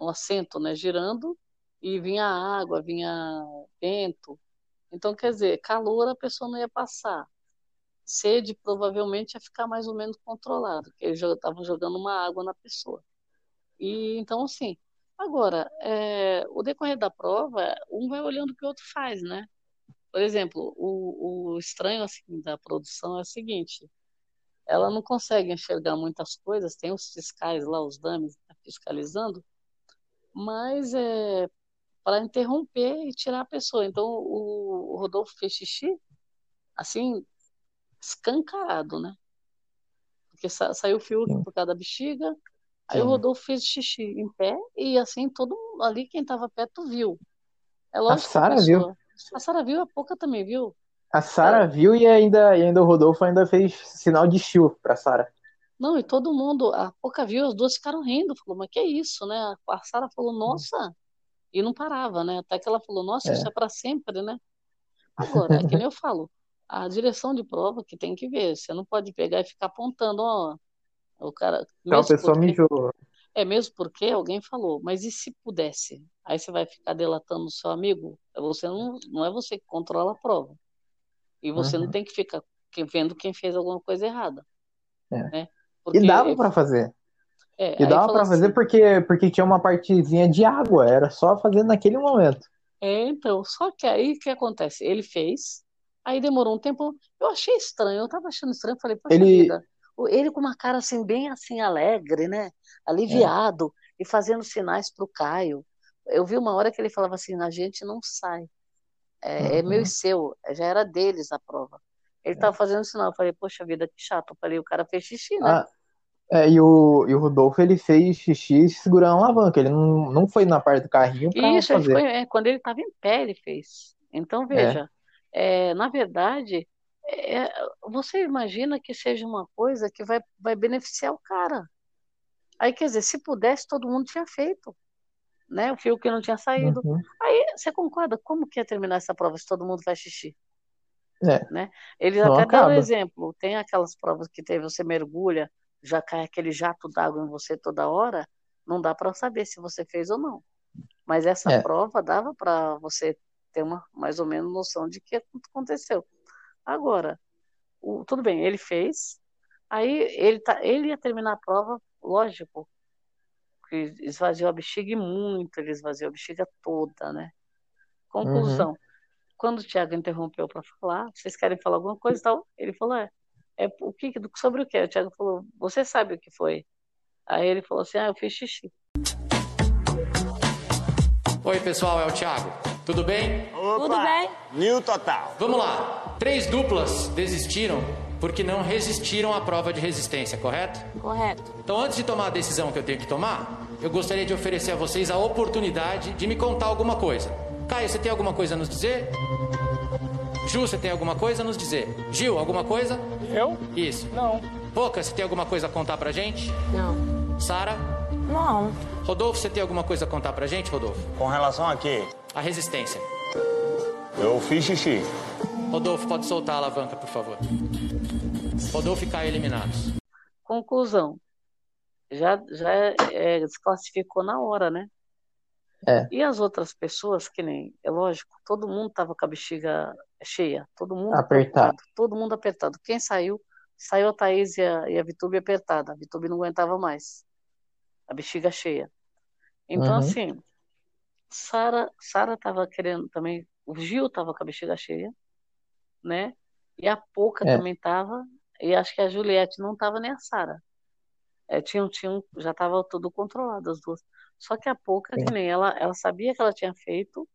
um assento, né? Girando, e vinha água, vinha vento. Então, quer dizer, calor a pessoa não ia passar. Sede provavelmente ia ficar mais ou menos controlado, porque eles estavam jogando uma água na pessoa. E então, assim, agora, é, o decorrer da prova, um vai olhando o que o outro faz, né? Por exemplo, o, o estranho assim da produção é o seguinte: ela não consegue enxergar muitas coisas, tem os fiscais lá, os dames tá fiscalizando, mas é para interromper e tirar a pessoa. Então, o, o Rodolfo fez xixi, assim, escancarado, né? Porque sa saiu o fio por causa da bexiga, Aí o
Sim.
Rodolfo fez xixi em pé e assim todo mundo ali quem estava perto viu. É lógico que
Sara viu.
A Sara viu, a Pouca também viu.
A Sara viu e ainda, e ainda o Rodolfo ainda fez sinal de chill pra Sara.
Não, e todo mundo, a Pouca viu, as duas ficaram rindo, falou, mas que é isso, né? A Sara falou, nossa, e não parava, né? Até que ela falou, nossa,
É.
isso é para sempre, né? Agora, é que nem eu falo, a direção de prova que tem que ver, você não pode pegar e ficar apontando, ó, o cara,
Então a pessoa
porque-
mijou.
É mesmo porque alguém falou, mas e se pudesse? Aí você vai ficar delatando o seu amigo? Você não, não é você que controla a prova. E você não
Uhum.
tem que ficar vendo quem fez alguma coisa errada,
É.
né?
E dava pra fazer.
é,
E dava pra fazer
assim,
porque, porque tinha uma partezinha de água, era só fazer naquele momento.
É, então, só que aí o que acontece? Ele fez, aí demorou um tempo, eu achei estranho, eu tava achando estranho, falei, poxa
Ele-
vida, ele com uma cara assim, bem assim, alegre, né? Aliviado, e fazendo sinais pro Caio. Eu vi uma hora que ele falava assim, a gente não sai, é, é meu
Uhum.
e seu, já era deles a prova. Ele tava fazendo sinal, eu falei, poxa vida, que chato, eu falei, o cara fez xixi, né?
Ah, é, e, o, e o Rodolfo ele fez xixi segurando a alavanca, ele não, não foi na parte do carrinho pra
Isso, ele
fazer.
ficou, é, quando ele estava em pé, ele fez. Então, veja, é, na verdade, é, você imagina que seja uma coisa que vai, vai beneficiar o cara. Aí, quer dizer, se pudesse, todo mundo tinha feito, né? O fio que não tinha saído.
Uhum.
Aí, você concorda? Como que ia terminar essa prova se todo mundo faz xixi?
É.
Né? Eles
Não
até deram
acaba.
exemplo. Tem aquelas provas que teve, você mergulha, já cai aquele jato d'água em você toda hora, não dá para saber se você fez ou não. Mas essa
É.
prova dava para você ter uma mais ou menos noção de que aconteceu. Agora, o- tudo bem, ele fez, aí ele, tá, ele ia terminar a prova, lógico, que esvaziou a bexiga e muito, ele esvaziou a bexiga toda, né? Conclusão. Quando o Thiago interrompeu para falar, vocês querem falar alguma coisa e tal? Ele falou, é, é o que, sobre o que? O Thiago falou, você sabe o que foi? Aí ele falou assim, ah, eu fiz xixi.
Oi, pessoal, é o Thiago. Tudo bem?
Tudo bem?
New Total.
Vamos lá. Três duplas desistiram porque não resistiram à prova de resistência, correto?
Correto.
Então, antes de tomar a decisão que eu tenho que tomar, eu gostaria de oferecer a vocês a oportunidade de me contar alguma coisa. Caio, você tem alguma coisa a nos dizer? Ju, você tem alguma coisa a nos dizer? Gil, alguma coisa?
Eu?
Isso.
Não.
Poca, você tem alguma coisa a contar pra gente?
Não.
Sara?
Não.
Rodolfo, você tem alguma coisa a contar pra gente, Rodolfo?
Com relação a quê?
A resistência.
Eu fiz xixi.
Rodolfo, pode soltar a alavanca, por favor. Rodolfo e Caio eliminados.
Conclusão. Já, já é, desclassificou na hora, né?
É.
E as outras pessoas, que nem, é lógico, todo mundo tava com a bexiga cheia, todo mundo
Apertado.
todo mundo apertado. Quem saiu, saiu a Thaís e a, e a Vitube apertada. A Vitube não aguentava mais. A bexiga cheia. Então,
Uhum.
assim, Sara, Sara tava querendo também, o Gil tava com a bexiga cheia, né? E a Poca
É.
também tava, e acho que a Juliette não tava nem a Sara. É, tinham, tinham, já tava tudo controlado as duas. Só que a Poca, que nem ela, ela sabia que ela tinha feito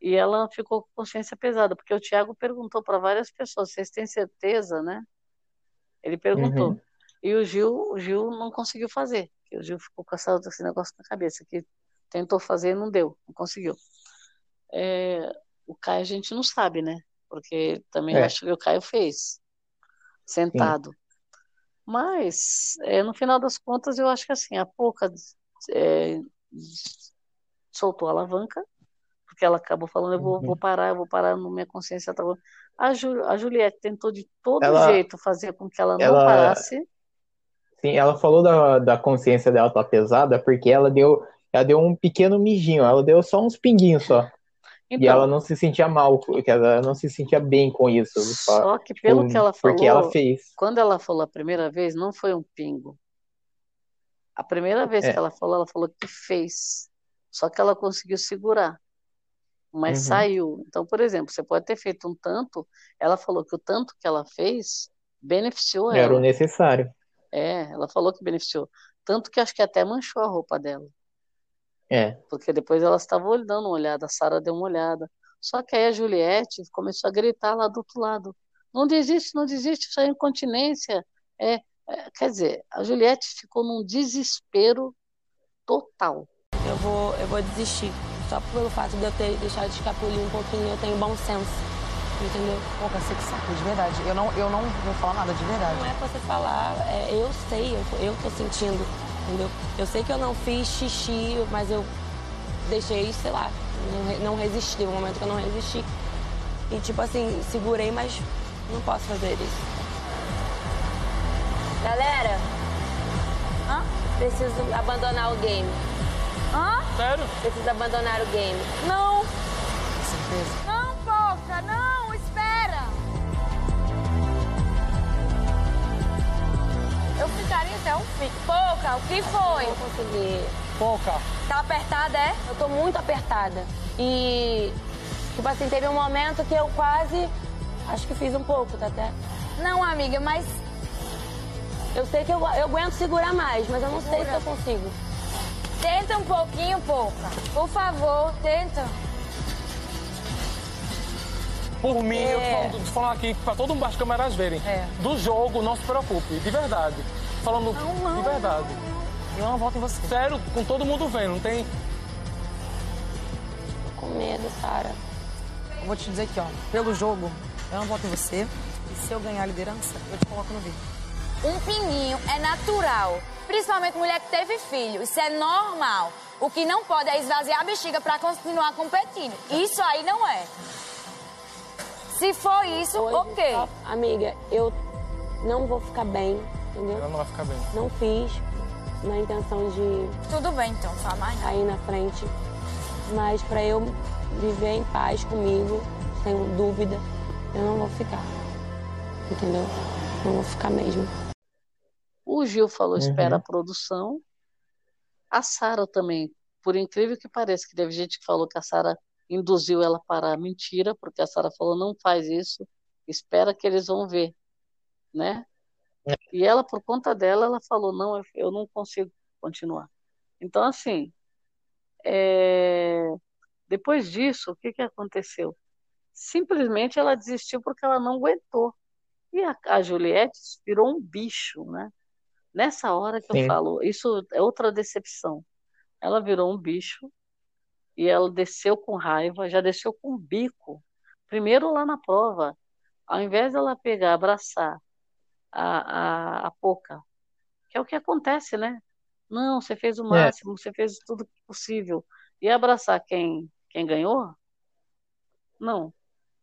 e ela ficou com consciência pesada, porque o Thiago perguntou para várias pessoas, vocês têm certeza, né? Ele perguntou.
Uhum.
E o Gil, o Gil não conseguiu fazer. O Gil ficou com essa- esse negócio na cabeça, que tentou fazer e não deu, não conseguiu. É, o Caio a gente não sabe, né? Porque também
É.
acho que o Caio fez, sentado. Mas, é, no final das contas, eu acho que assim, a Poca é, soltou a alavanca, porque ela acabou falando, eu vou, vou parar, eu vou parar, no minha consciência tá. A, Ju, a Juliette tentou de todo
Ela-
jeito fazer com que ela não
ela-
parasse.
Sim, ela falou da, da consciência dela tá pesada porque ela deu, ela deu um pequeno mijinho, ela deu só uns pinguinhos só. E
Então-
ela não se sentia mal, que ela não se sentia bem com isso.
Só que pelo
Tipo,
que ela falou,
Porque ela fez.
quando ela falou a primeira vez, não foi um pingo. A primeira vez
É.
que ela falou, ela falou que fez. Só que ela conseguiu segurar. Mas
Uhum.
saiu. Então, por exemplo, você pode ter feito um tanto, ela falou que o tanto que ela fez beneficiou
Era o
ela.
necessário.
É, ela falou que beneficiou. Tanto que acho que até manchou a roupa dela.
É.
Porque depois elas estavam dando uma olhada, a Sara deu uma olhada. Só que aí a Juliette começou a gritar lá do outro lado. Não desiste, não desiste, isso é incontinência. É, é, quer dizer, a Juliette ficou num desespero total.
Eu vou, eu vou desistir. Só pelo fato de eu ter deixado de escapulir um pouquinho, eu tenho bom senso. Entendeu?
Pô, cacete, que saco, de verdade. Eu não, eu não vou falar nada, de verdade.
Não é pra você falar, é, eu sei, eu, eu tô sentindo, entendeu? Eu sei que eu não fiz xixi, mas eu deixei, sei lá, não, re- não resisti. Teve um momento que eu não resisti. E tipo assim, segurei, mas não posso fazer isso. Galera, hã? preciso abandonar o game.
Hã? Sério?
Preciso abandonar o game.
Não,
Certeza.
não, Poca, não, Eu ficaria até o fim. Poca, o que foi?
Não vou conseguir.
Pouca.
Tá apertada, é?
Eu tô muito apertada. E, tipo assim, teve um momento que eu quase. Acho que fiz um pouco, tá até.
Não, amiga, mas
Eu sei que eu, eu aguento segurar mais, mas eu não sei se eu consigo.
tenta um pouquinho, Poca. Por favor, tenta.
Por mim, eu
É.
tô falando, tô falando aqui pra todo mundo as câmeras verem.
É.
Do jogo, não se preocupe, de verdade. Falando
Não, não,
de verdade.
Eu não voto em você.
Sério, com todo mundo vendo, não tem.
Tô com medo, Sara.
Eu vou te dizer aqui, ó. Pelo jogo, eu não voto em você. E se eu ganhar a liderança, eu te coloco no vídeo.
Um pinguinho é natural. Principalmente mulher que teve filho. Isso é normal. O que não pode é esvaziar a bexiga pra continuar competindo. Isso aí não é. Se for isso,
Hoje,
ok.
só- amiga, eu não vou ficar bem, entendeu?
Ela não vai ficar bem.
Não fiz na intenção de
Tudo bem, então, fala mais
cair na frente. Mas pra eu viver em paz comigo, sem dúvida, eu não vou ficar. Entendeu? Não vou ficar mesmo.
O Gil falou,
Uhum.
espera a produção. A Sara também, por incrível que pareça, que teve gente que falou que a Sara induziu ela para a mentira, porque a Sara falou, não faz isso, espera que eles vão ver, né? E ela, por conta dela, ela falou, não, eu- eu não consigo continuar. Então, assim, é, depois disso, o que que aconteceu? Simplesmente ela desistiu porque ela não aguentou. E a, a Juliette virou um bicho, né? Nessa hora que eu
Sim.
falo, isso é outra decepção. Ela virou um bicho e ela desceu com raiva, já desceu com o bico. Primeiro lá na prova, ao invés dela pegar, abraçar a, a, a Poca, que é o que acontece, né? Não, você fez o
É.
máximo, você fez tudo possível. E abraçar quem, quem ganhou? Não.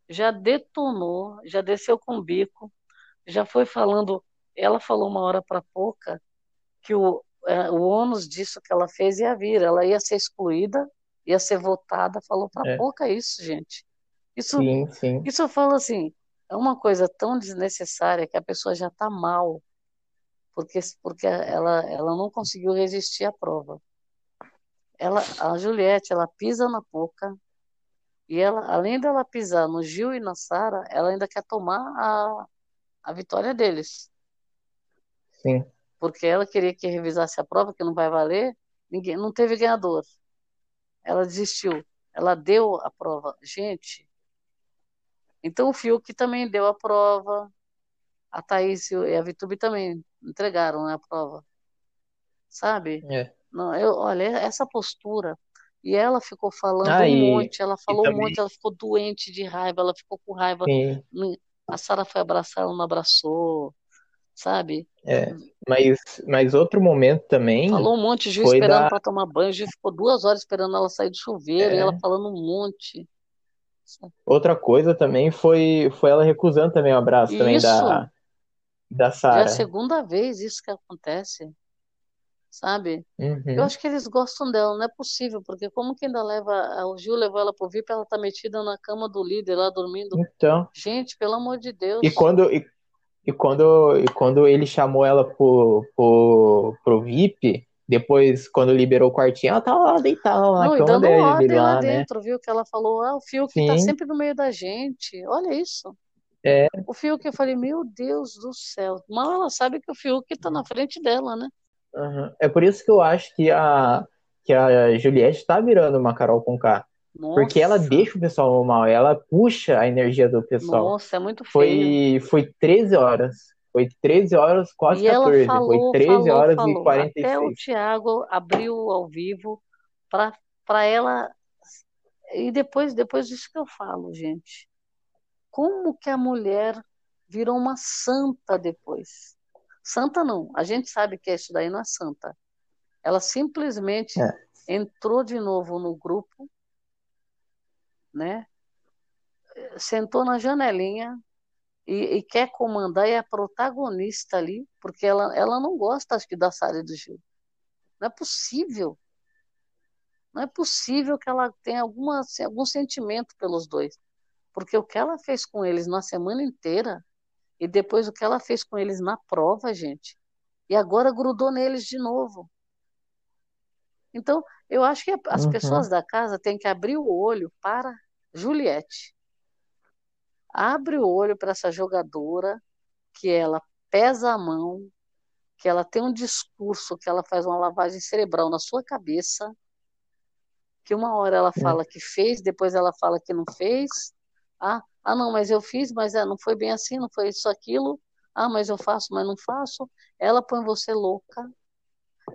Já detonou, já desceu com o bico, já foi falando. Ela falou uma hora para Poca que o, é, o ônus disso que ela fez ia vir, ela ia ser excluída, ia ser votada. Falou para
É.
Poca isso, gente. Isso,
Sim, sim.
isso eu falo assim, é uma coisa tão desnecessária que a pessoa já está mal, porque, porque ela, ela não conseguiu resistir à prova. Ela, a Juliette, ela pisa na Poca, e ela, além dela pisar no Gil e na Sara, ela ainda quer tomar a, a vitória deles.
Sim.
Porque ela queria que revisasse a prova, que não vai valer, ninguém, não teve ganhador. Ela desistiu. Ela deu a prova. Gente, então o Fiuk também deu a prova, a Thaís e a Vitube também entregaram né, a prova. Sabe?
É.
Não, eu, olha, essa postura. E ela ficou falando
Ah,
um monte, ela falou um monte, ela ficou doente de raiva, ela ficou com raiva.
Sim.
A Sara foi abraçar, ela não abraçou, sabe?
É. Mas, mas outro momento também
Falou um monte, Gil
foi
esperando
da.
para tomar banho, o Gil ficou duas horas esperando ela sair do chuveiro, e
É.
ela falando um monte.
Outra coisa também foi, foi ela recusando também o abraço também
Isso.
da, da
Já é a
Sara.
segunda vez isso que acontece, sabe?
Uhum.
Eu acho que eles gostam dela, não é possível, porque como que ainda leva, o Gil levou ela pro VIP, ela tá metida na cama do líder lá dormindo.
Então,
Gente, pelo amor de Deus.
e quando, e, e quando, e quando ele chamou ela pro, pro, pro VIP, depois, quando liberou o quartinho, ela tava lá deitada lá na
e
cama
dando
dele
ordem lá
lá, né?
dentro, viu? Que ela falou, ah, o Fiuk tá
Sim.
sempre no meio da gente. Olha isso.
É,
O Fiuk, eu falei, meu Deus do céu. Mal ela sabe que o Fiuk tá na frente dela, né?
uhum. É por isso que eu acho que a, que a Juliette tá virando uma Carol com K. Porque ela
Nossa.
deixa o pessoal mal, ela puxa a energia do pessoal.
Nossa, é muito feio.
Foi, foi 13 horas. Foi 13 horas, quase
E ela
14.
falou,
Foi 13
falou,
horas
falou.
e
Até o
46.
Thiago abriu ao vivo para para ela. E depois, depois disso que eu falo, gente. Como que a mulher virou uma santa depois? Santa não, a gente sabe que isso daí não é santa. Ela simplesmente
É.
entrou de novo no grupo, né? Sentou na janelinha e, e quer comandar e é a protagonista ali, porque ela, ela não gosta, acho que, da Sara do Gil. Não é possível. Não é possível que ela tenha alguma, algum sentimento pelos dois. Porque o que ela fez com eles na semana inteira e depois o que ela fez com eles na prova, gente, e agora grudou neles de novo. Então, eu acho que as
Uhum.
pessoas da casa têm que abrir o olho para Juliette. Abre o olho para essa jogadora que ela pesa a mão, que ela tem um discurso, que ela faz uma lavagem cerebral na sua cabeça, que uma hora ela fala que fez, depois ela fala que não fez. Ah, ah não, mas eu fiz, mas é, não foi bem assim, não foi isso, aquilo. Ah, mas eu faço, mas não faço. Ela põe você louca.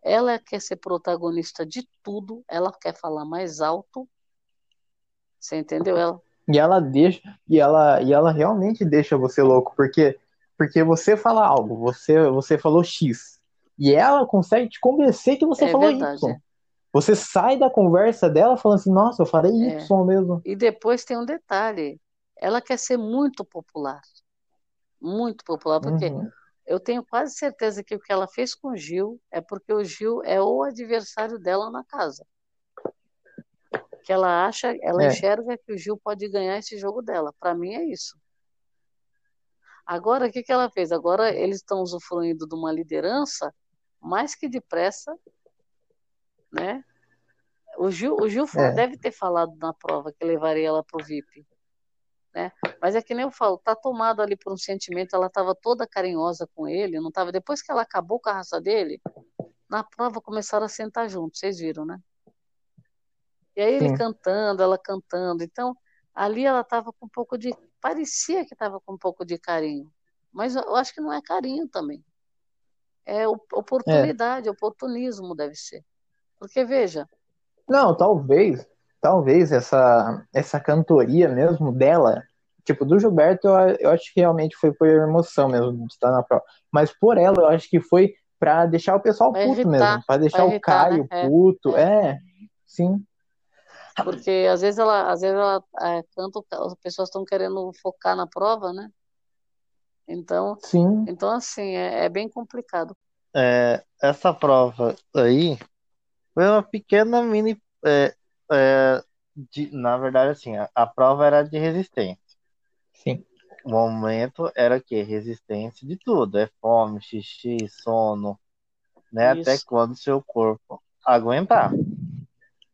Ela quer ser protagonista de tudo, ela quer falar mais alto. Você entendeu? Ela,
E ela deixa, e ela, e ela realmente deixa você louco, porque, porque você fala algo, você, você falou X, e ela consegue te convencer que você
É
falou
verdade,
Y.
é.
Você sai da conversa dela falando assim, nossa, eu falei
É.
Y mesmo.
E depois tem um detalhe. Ela quer ser muito popular. Muito popular, porque
Uhum.
eu tenho quase certeza que o que ela fez com o Gil é porque o Gil é o adversário dela na casa. Que ela acha, ela
É.
enxerga que o Gil pode ganhar esse jogo dela. Para mim é isso. Agora, o que que ela fez? Agora eles estão usufruindo de uma liderança mais que depressa né? O Gil, o Gil
É.
deve ter falado na prova que levaria ela pro VIP, né? Mas é que nem eu falo, tá tomado ali por um sentimento, ela estava toda carinhosa com ele, não tava. Depois que ela acabou com a raça dele, na prova começaram a sentar juntos, vocês viram, né? E aí ele
Sim.
cantando, ela cantando. Então, ali ela estava com um pouco de. Parecia que estava com um pouco de carinho. Mas eu acho que não é carinho também. É oportunidade, oportunismo deve ser. Porque, veja,
Não, talvez, talvez essa, essa cantoria mesmo dela, tipo, do Gilberto, eu, eu acho que realmente foi por emoção mesmo de estar na prova. Mas por ela, eu acho que foi pra deixar o pessoal puto
irritar,
mesmo, pra deixar
vai
o
irritar,
Caio
né? É,
puto. É, sim.
Porque às vezes ela, às vezes ela é, canta, as pessoas estão querendo focar na prova, né? Então,
Sim.
então assim, é, é bem complicado.
É, essa prova aí foi uma pequena mini. é, é, de- na verdade, assim, a, a prova era de resistência.
Sim.
O momento era o quê? Resistência de tudo. É fome, xixi, sono, né? Até
Isso.
quando seu corpo aguentar.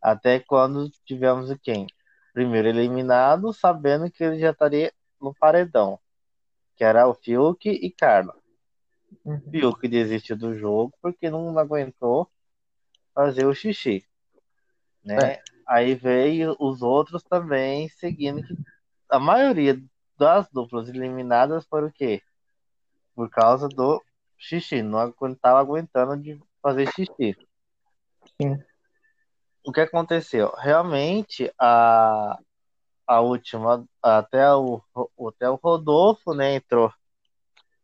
Até quando tivemos o quem? Primeiro eliminado, sabendo que ele já estaria no paredão. Que era o Fiuk e Carla.
Uhum.
Fiuk desistiu do jogo porque não aguentou fazer o xixi. Né?
É.
Aí veio os outros também seguindo que a maioria das duplas eliminadas foram o quê? Por causa do xixi, não estava aguentando de fazer xixi.
Sim.
O que aconteceu? Realmente a a última até o até o Rodolfo, né, entrou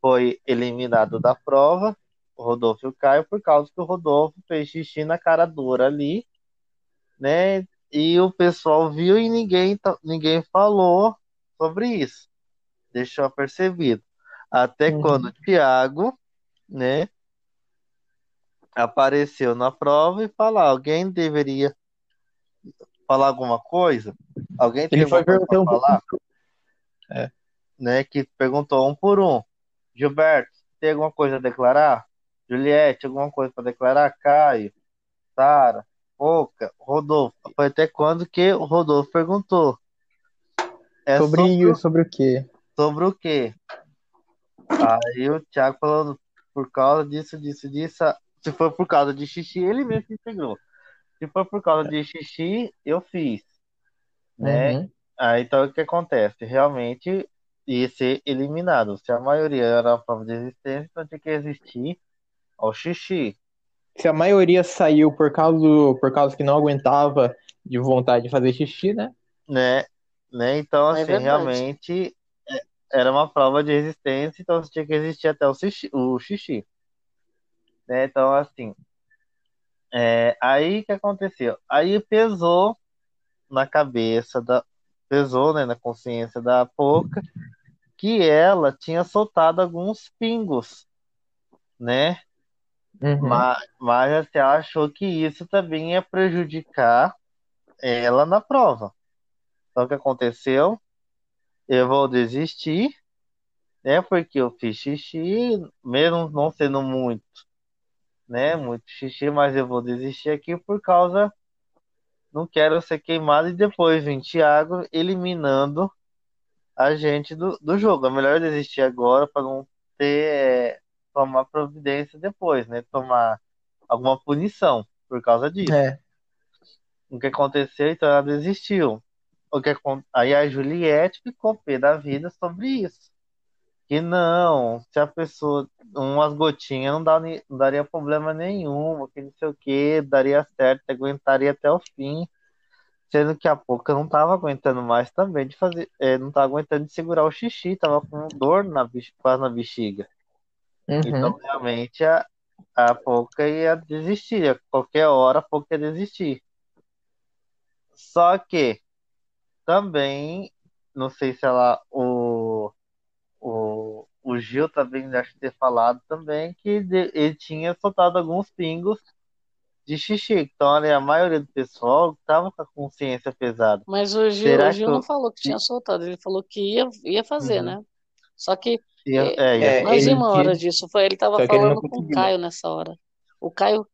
foi eliminado da prova, o Rodolfo e o Caio, por causa que o Rodolfo fez xixi na cara dura ali, né? E o pessoal viu e ninguém, ninguém falou sobre isso. Deixou apercebido. Até
Uhum.
quando o Thiago, né, apareceu na prova e falar, alguém deveria falar alguma coisa? Alguém tem
Ele foi
pra
perguntando
falar?
É.
né, que perguntou um por um. Gilberto, tem alguma coisa a declarar? Juliette, alguma coisa para declarar? Caio, Sara, Oca, Rodolfo. Foi até quando que o Rodolfo perguntou. É
sobre,
sobre,
sobre o quê?
sobre o quê? Aí o Thiago falando por causa disso, disso, disso. Se for por causa de xixi, ele mesmo se integrou. Se for por causa de xixi, eu fiz. Né?
Uhum.
Aí então o que acontece? Realmente ia ser eliminado. Se a maioria era a prova de existência, então tinha que existir ao xixi.
Se a maioria saiu por causa, por causa que não aguentava de vontade de fazer xixi, né?
né? né? Então,
É
assim,
verdade.
realmente é, era uma prova de resistência, então tinha que existir até o xixi. O xixi né? Então, assim, é, aí o que aconteceu? Aí pesou na cabeça da. Pesou, né, na consciência da Poca que ela tinha soltado alguns pingos, né?
Uhum.
Mas, mas ela achou que isso também ia prejudicar ela na prova. Então, o que aconteceu? Eu vou desistir, né? Porque eu fiz xixi, mesmo não sendo muito, né? Muito xixi, mas eu vou desistir aqui por causa. Não quero ser queimado e depois vem Thiago eliminando a gente do, do jogo. É melhor desistir agora para não ter. é, tomar providência depois, né? Tomar alguma punição por causa disso.
É.
O que aconteceu, então ela desistiu. O que, aí a Juliette ficou pé da vida sobre isso. Que não, se a pessoa, umas gotinhas não, dá, não daria problema nenhum, que não sei o que, daria certo, aguentaria até o fim. Sendo que a Poca não tava aguentando mais também de fazer, é, não tava aguentando de segurar o xixi, tava com dor na, quase na bexiga. Então,
Uhum.
realmente, a, a Poca ia desistir. A qualquer hora a Poca ia desistir. Só que também, não sei se ela, o, o, Gil também deve ter falado também que ele tinha soltado alguns pingos de xixi. Então, olha, a maioria do pessoal tava com a consciência pesada.
Mas o Gil,
Será
o Gil
que
não
eu-
falou que tinha soltado, ele falou que ia, ia fazer,
Uhum.
né? Só que
Ia-
é,
é, ia
nós
fazer.
vimos a hora disso, foi ele tava
Só que ele
falando com o
conseguiu.
Caio nessa hora. O Caio,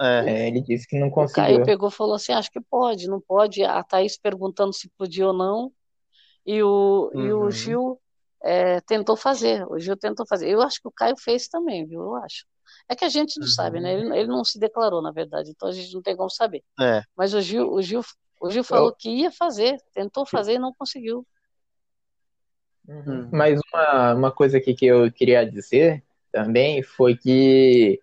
É, ele disse que não
O Caio
conseguiu.
pegou e falou assim: acho que pode, não pode. A Thaís perguntando se podia ou não. E o, e o
Uhum.
Gil é, tentou fazer. O Gil tentou fazer. Eu acho que o Caio fez também, viu? Eu acho. É que a gente não sabe, né? Ele, ele não se declarou, na verdade, então a gente não tem como saber.
É.
Mas o Gil, o Gil, o Gil falou que ia fazer, tentou fazer e não conseguiu.
Uhum.
Mas uma, uma coisa aqui que eu queria dizer também foi que,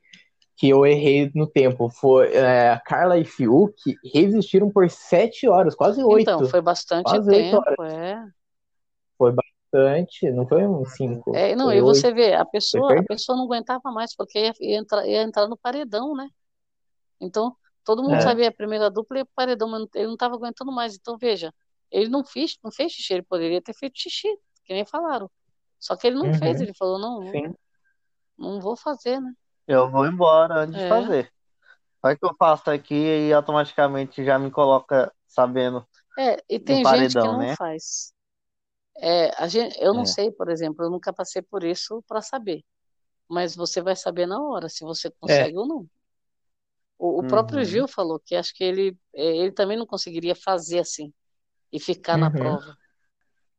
que eu errei no tempo. Foi, é, a Carla e Fiuk resistiram por sete horas, quase oito.
Então, foi bastante tempo,
horas.
é.
Bastante, não foi um cinco.
É, não, e você
oito.
vê, a pessoa, a pessoa não aguentava mais, porque ia, ia entrar, ia entrar no paredão, né? Então, todo mundo
É.
sabia a primeira dupla e o paredão, mas ele não estava aguentando mais. Então, veja, ele não fez, não fez xixi, ele poderia ter feito xixi, que nem falaram. Só que ele não
Uhum.
fez, ele falou, não, não,
Sim.
não vou fazer, né?
Eu vou embora antes de
É.
fazer. Vai que eu faço aqui e automaticamente já me coloca sabendo
É, e tem gente que
paredão,
não
né?
faz. É, gente, eu não
É.
sei, por exemplo, eu nunca passei por isso para saber. Mas você vai saber na hora se você
É.
consegue ou não. O, o próprio
Uhum.
Gil falou que acho que ele, eh, ele também não conseguiria fazer assim e ficar na
Uhum.
prova.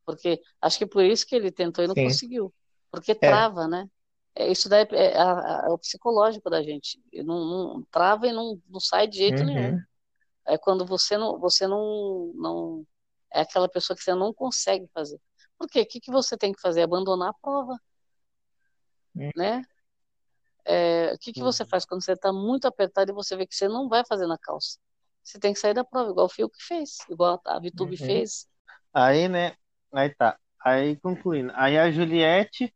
Porque acho que por isso que ele tentou e não
Sim.
conseguiu. Porque
É.
trava, né? É, isso daí é, a- a- é o psicológico da gente. Não, não- trava e não, não sai de jeito nenhum.
Uhum.
É quando você não, você não, não é aquela pessoa que você não consegue fazer. Por quê? O que que você tem que fazer? Abandonar a prova,
Hum.
né? É, o que que você faz quando você está muito apertado e você vê que você não vai fazer na calça? Você tem que sair da prova, igual o Fiuk fez, igual a Vitube
Uhum.
fez.
Aí, né? Aí tá. Aí concluindo. Aí a Juliette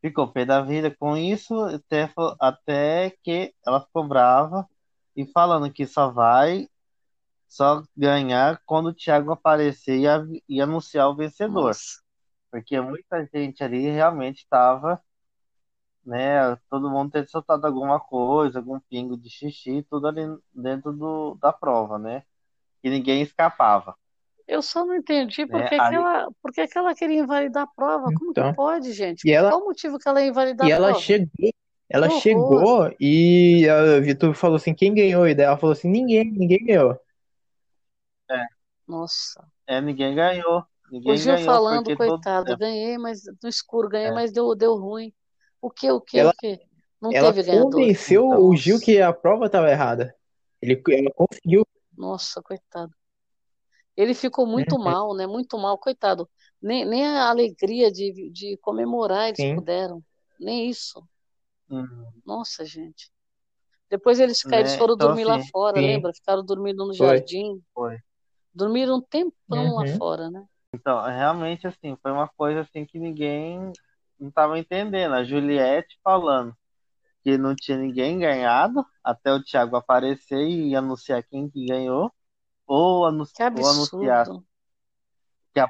ficou pé da vida com isso, até, até que ela ficou brava e falando que só vai só ganhar quando o Thiago aparecer e, e anunciar o vencedor.
Nossa.
Porque muita gente ali realmente estava, né? Todo mundo ter soltado alguma coisa, algum pingo de xixi, tudo ali dentro do, da prova, né? E ninguém escapava.
Eu só não entendi por
Né?
que, que
Aí-
ela, por que que ela queria invalidar a prova. Como que
Então.
pode, gente?
E ela-
Qual o motivo que ela ia invalidar
E
a
ela
prova?
chegou, ela
Que horror.
chegou e a Vitube falou assim, quem ganhou? E daí ela falou assim, ninguém, ninguém ganhou.
É,
Nossa.
é, ninguém ganhou.
O
Ninguém
Gil
ganhou
falando,
todo.
coitado,
é,
ganhei, mas no escuro ganhei,
É.
mas deu, deu ruim. O que, o que,
Ela-
o que? Não
Ela
teve ganhador.
convenceu
Então,
o Gil que a prova estava errada. Ele, ela conseguiu.
Nossa, coitado. Ele ficou muito
Uhum.
mal, né? Muito mal, coitado. Nem, nem a alegria de, de comemorar eles
Sim.
puderam. Nem isso.
Uhum.
Nossa, gente. Depois eles, ficaram, eles
Né?
foram
Então,
dormir lá
assim,
fora,
sim.
lembra? Ficaram dormindo no
Foi.
jardim.
foi.
Dormiram um tempão lá
Uhum.
fora, né?
Então, realmente, assim, foi uma coisa assim que ninguém não estava entendendo. A Juliette falando que não tinha ninguém ganhado até o Thiago aparecer e anunciar quem que ganhou, ou,
Que
ou anunciar
absurdo.
que a,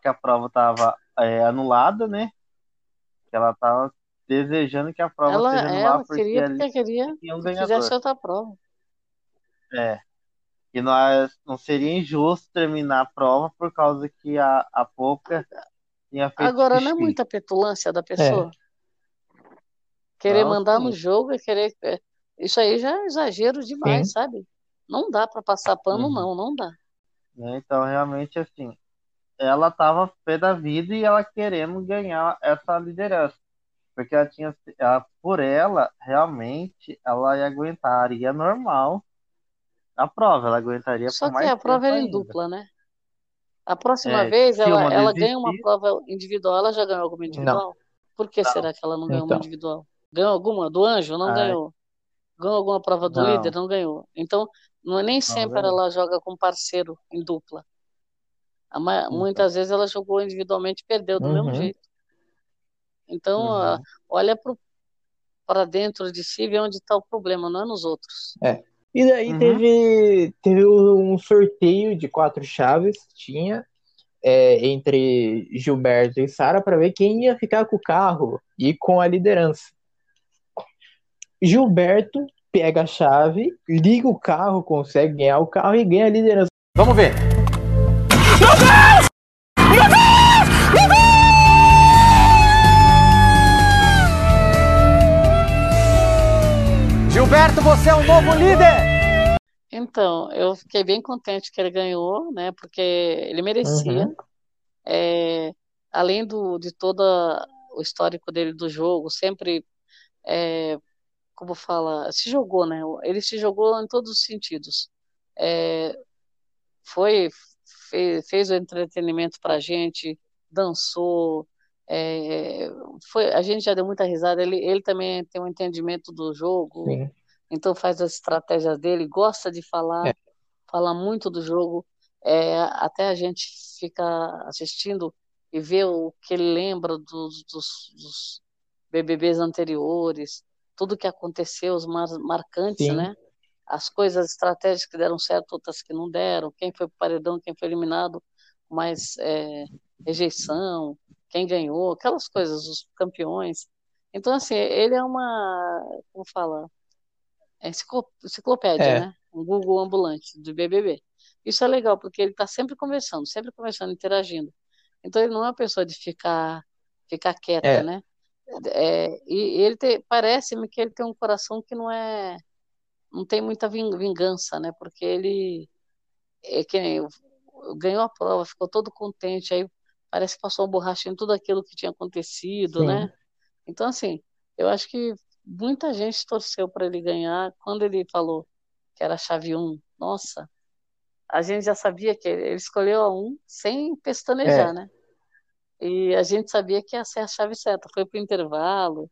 que a prova estava anulada, né? Que ela estava desejando que a prova
Ela,
seja
ela
anulada porque
queria porque queria que fizesse outra prova.
É. E nós não seria injusto terminar a prova por causa que a, a Poca tinha feito
Agora, não é
xixi.
muita petulância da pessoa?
É.
Querer
Não,
mandar no
sim.
jogo e querer. é, Isso aí já é exagero demais,
Sim.
sabe? Não dá pra passar pano,
Uhum.
não, não dá.
né? Então, realmente, assim, ela estava pé da vida e ela querendo ganhar essa liderança. Porque ela tinha, ela, por ela, realmente, ela ia aguentaria normal a prova, ela aguentaria
Só que a prova era em dupla, né? A próxima
É,
vez ela,
uma
ela ganha uma prova individual. Ela já ganhou alguma individual? Por que
Não.
será que ela não ganhou uma
Então.
individual? Ganhou alguma? Do anjo? Não
Ai.
ganhou. Ganhou alguma prova do
Não.
líder? Não ganhou. Então, não é nem sempre
ganhou.
ela joga com parceiro em dupla. Ma-
Então.
Muitas vezes ela jogou individualmente e perdeu do mesmo
Uhum.
jeito. Então,
Uhum.
ah, olha para dentro de si e vê onde está o problema, não é nos outros.
É. E daí
Uhum.
teve, teve um sorteio de quatro chaves que tinha é, entre Gilberto e Sara para ver quem ia ficar com o carro e com a liderança. Gilberto pega a chave, liga o carro, consegue ganhar o carro e ganha a liderança.
Vamos ver. Você é o novo líder!
Então, eu fiquei bem contente que ele ganhou, né? Porque ele merecia.
Uhum.
É, além do, de todo o histórico dele do jogo, sempre, é, como fala, se jogou, né? Ele se jogou em todos os sentidos. É, foi, fez, fez o entretenimento pra gente, dançou, é, foi, a gente já deu muita risada. Ele, ele também tem um entendimento do jogo,
Sim.
Então faz as estratégias dele, gosta de falar,
É.
fala muito do jogo. É, até a gente fica assistindo e vê o que ele lembra dos, dos, dos BBBs anteriores, tudo que aconteceu, os mar, marcantes,
Sim.
né? As coisas estratégicas que deram certo, outras que não deram, quem foi pro paredão, quem foi eliminado, mais é, rejeição, quem ganhou, aquelas coisas, os campeões. Então, assim, ele é uma, como fala, enciclopédia,
É.
né? Um Google ambulante do BBB. Isso é legal, porque ele está sempre conversando, sempre conversando, interagindo. Então, ele não é uma pessoa de ficar, ficar quieta,
É.
né? É, e ele parece-me que ele tem um coração que não é, não tem muita vin- vingança, né? Porque ele é que nem ganhou a prova, ficou todo contente, aí parece que passou uma borracha em tudo aquilo que tinha acontecido,
Sim.
né? Então, assim, eu acho que muita gente torceu para ele ganhar. Quando ele falou que era a chave 1, nossa, a gente já sabia que ele, ele escolheu a 1 sem pestanejar,
É.
né? E a gente sabia que ia ser a chave certa. Foi pro intervalo.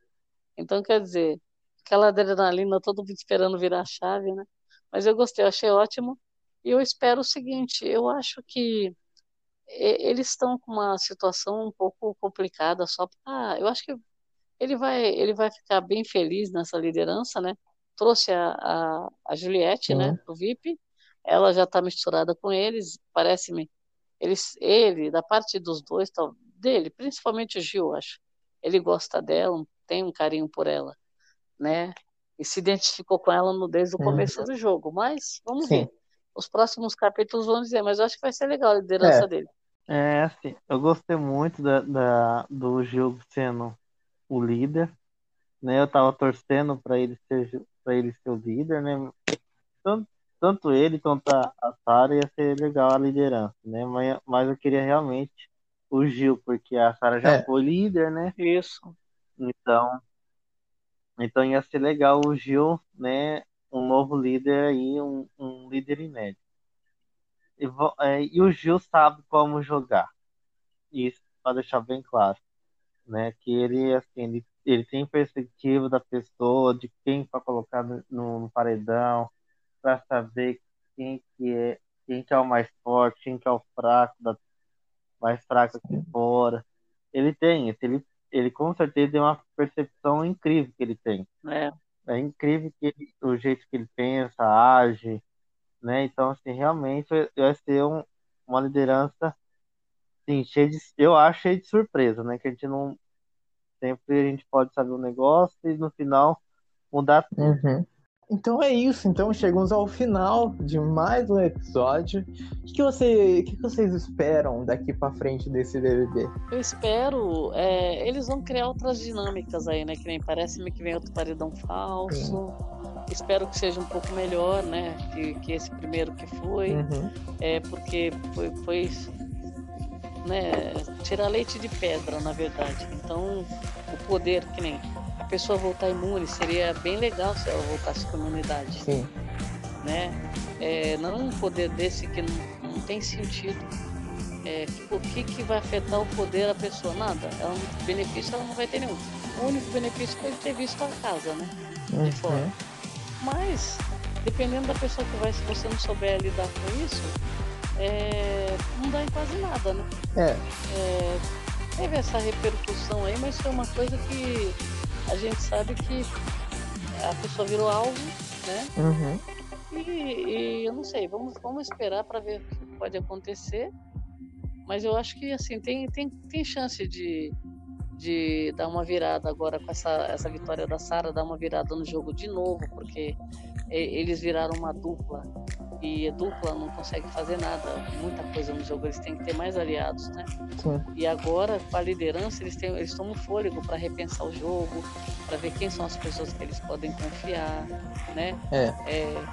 Então, quer dizer, aquela adrenalina, todo mundo esperando virar a chave, né? Mas eu gostei, eu achei ótimo. E eu espero o seguinte: eu acho que eles estão com uma situação um pouco complicada só pra, eu acho que ele vai ele vai ficar bem feliz nessa liderança, né? Trouxe a, a, a Juliette, né,
Sim.
pro VIP. Ela já está misturada com eles, parece-me. Eles, ele, da parte dos dois, tal, dele, principalmente o Gil, acho. Ele gosta dela, tem um carinho por ela, né? E se identificou com ela no, desde o
Uhum.
começo do jogo. Mas vamos
Sim.
ver. Os próximos capítulos vão dizer, mas eu acho que vai ser legal a liderança
É.
dele.
É, assim, eu gostei muito da, da- do Gil sendo o líder, né? Eu tava torcendo para ele ser para ele ser o líder, né? Tanto, tanto ele quanto a, Sara ia ser legal a liderança, né? Mas, mas eu queria realmente o Gil, porque a Sara já
É.
foi líder, né?
Isso.
Então, então ia ser legal o Gil, né? Um novo líder aí, um, um líder inédito. E, é, e o Gil sabe como jogar. Isso para deixar bem claro, né? Que ele assim, ele, ele tem perspectiva da pessoa, de quem para colocar no, no- paredão, para saber quem que é, quem que é o mais forte, quem que é o fraco, da, mais fraco aqui fora. Ele tem isso, ele, ele com certeza tem uma percepção incrível que ele tem.
É.
É incrível que ele- o jeito que ele pensa, age, né? Então, assim, realmente vai ser um- uma liderança, assim, cheia de, eu acho cheia de surpresa, né? Que a gente não, sempre a gente pode saber um negócio e no final mudar tudo.
Uhum. Então é isso. Então chegamos ao final de mais um episódio. O que, você, o que, vocês esperam daqui pra frente desse BBB?
Eu espero. é, eles vão criar outras dinâmicas aí, né? Que nem parece-me que vem outro paredão falso. Espero que seja um pouco melhor, né? Que, que esse primeiro que foi.
Uhum.
É porque foi, foi né, tirar leite de pedra, na verdade. Então, o poder, que nem a pessoa voltar imune, seria bem legal se ela voltasse com imunidade.
Sim.
Né? É, não um poder desse que não, não tem sentido. É, o que, que vai afetar o poder da pessoa? Nada. Ela não, benefício ela não vai ter nenhum. O único benefício foi ter visto a casa, né? De fora.
Uhum.
Mas, dependendo da pessoa que vai, se você não souber lidar com isso, é, não dá em quase nada, né?
É.
É, teve essa repercussão aí, mas foi uma coisa que a gente sabe que a pessoa virou alvo, né?
Uhum.
E, e eu não sei, vamos, vamos esperar para ver o que pode acontecer. Mas eu acho que assim tem, tem, tem chance de, de dar uma virada agora com essa, essa vitória da Sara, dar uma virada no jogo de novo, porque eles viraram uma dupla e a dupla não consegue fazer nada, muita coisa no jogo, eles têm que ter mais aliados, né?
Sim.
E agora, com a liderança, eles, têm, eles tomam fôlego para repensar o jogo, para ver quem são as pessoas que eles podem confiar, né?
É.
é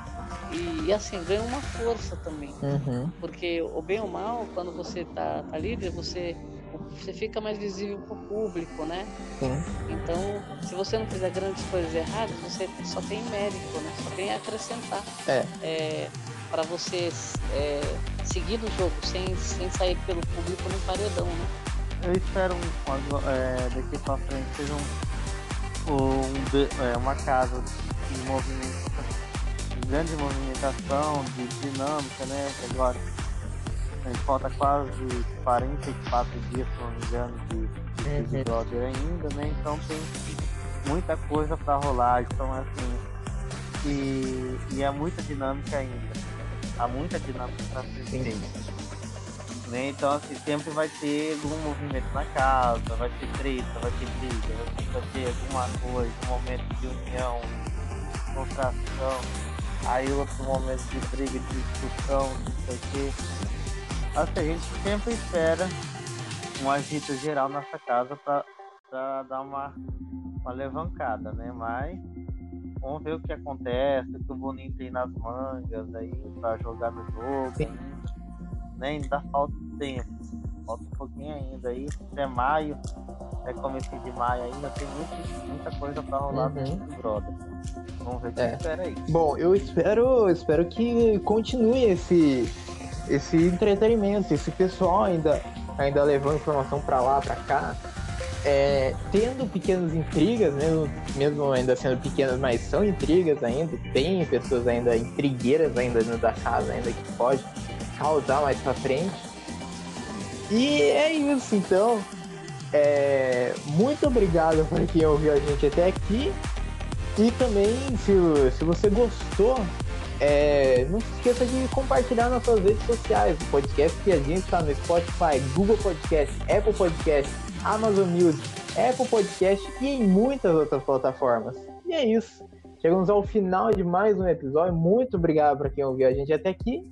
e, e, assim, ganha uma força também.
Uhum.
Porque o bem ou mal, quando você tá, tá líder, você você fica mais visível para o público, né?
Sim.
Então, se você não fizer grandes coisas erradas, você só tem mérito, né? Só tem a acrescentar.
É.
é para você é, seguir no jogo sem, sem sair pelo público no paredão, né?
Eu espero um, é, daqui para frente seja um, um, é, uma casa de movimento, de grande movimentação, de dinâmica, né? Agora falta quase 44 dias, se não me engano, de, de
Uhum.
Big Brother ainda, né? Então tem muita coisa para rolar, então assim, e, e é muita dinâmica ainda. Há muita dinâmica para ser. Né? Então assim, sempre vai ter algum movimento na casa, vai ter treta, vai ter briga, vai ter alguma coisa, um momento de união, contração, aí outro momento de briga, de discussão, não sei o quê. Assim, a gente sempre espera um agito geral nessa casa para dar uma, uma levancada, né? Mas vamos ver o que acontece, o que o Boninho tem nas mangas aí para jogar no jogo. Né? Ainda falta tempo, falta um pouquinho ainda aí, até maio, é começo de maio ainda, tem muito, muita coisa para rolar
Uhum.
dentro do Brother. Vamos ver o que
É.
espera aí.
Bom, eu espero, espero que continue esse, esse entretenimento, esse pessoal ainda, ainda levando informação para lá, para cá, é, tendo pequenas intrigas, mesmo, mesmo ainda sendo pequenas, mas são intrigas ainda, tem pessoas ainda intrigueiras ainda dentro da casa, ainda que pode causar mais pra frente. E é isso, então. É, muito obrigado por quem ouviu a gente até aqui. E também, se, se você gostou, é, não se esqueça de compartilhar nas suas redes sociais o podcast que a gente está no Spotify, Google Podcast, Apple Podcast, Amazon Music, Apple Podcast e em muitas outras plataformas. E é isso. Chegamos ao final de mais um episódio. Muito obrigado para quem ouviu a gente até aqui.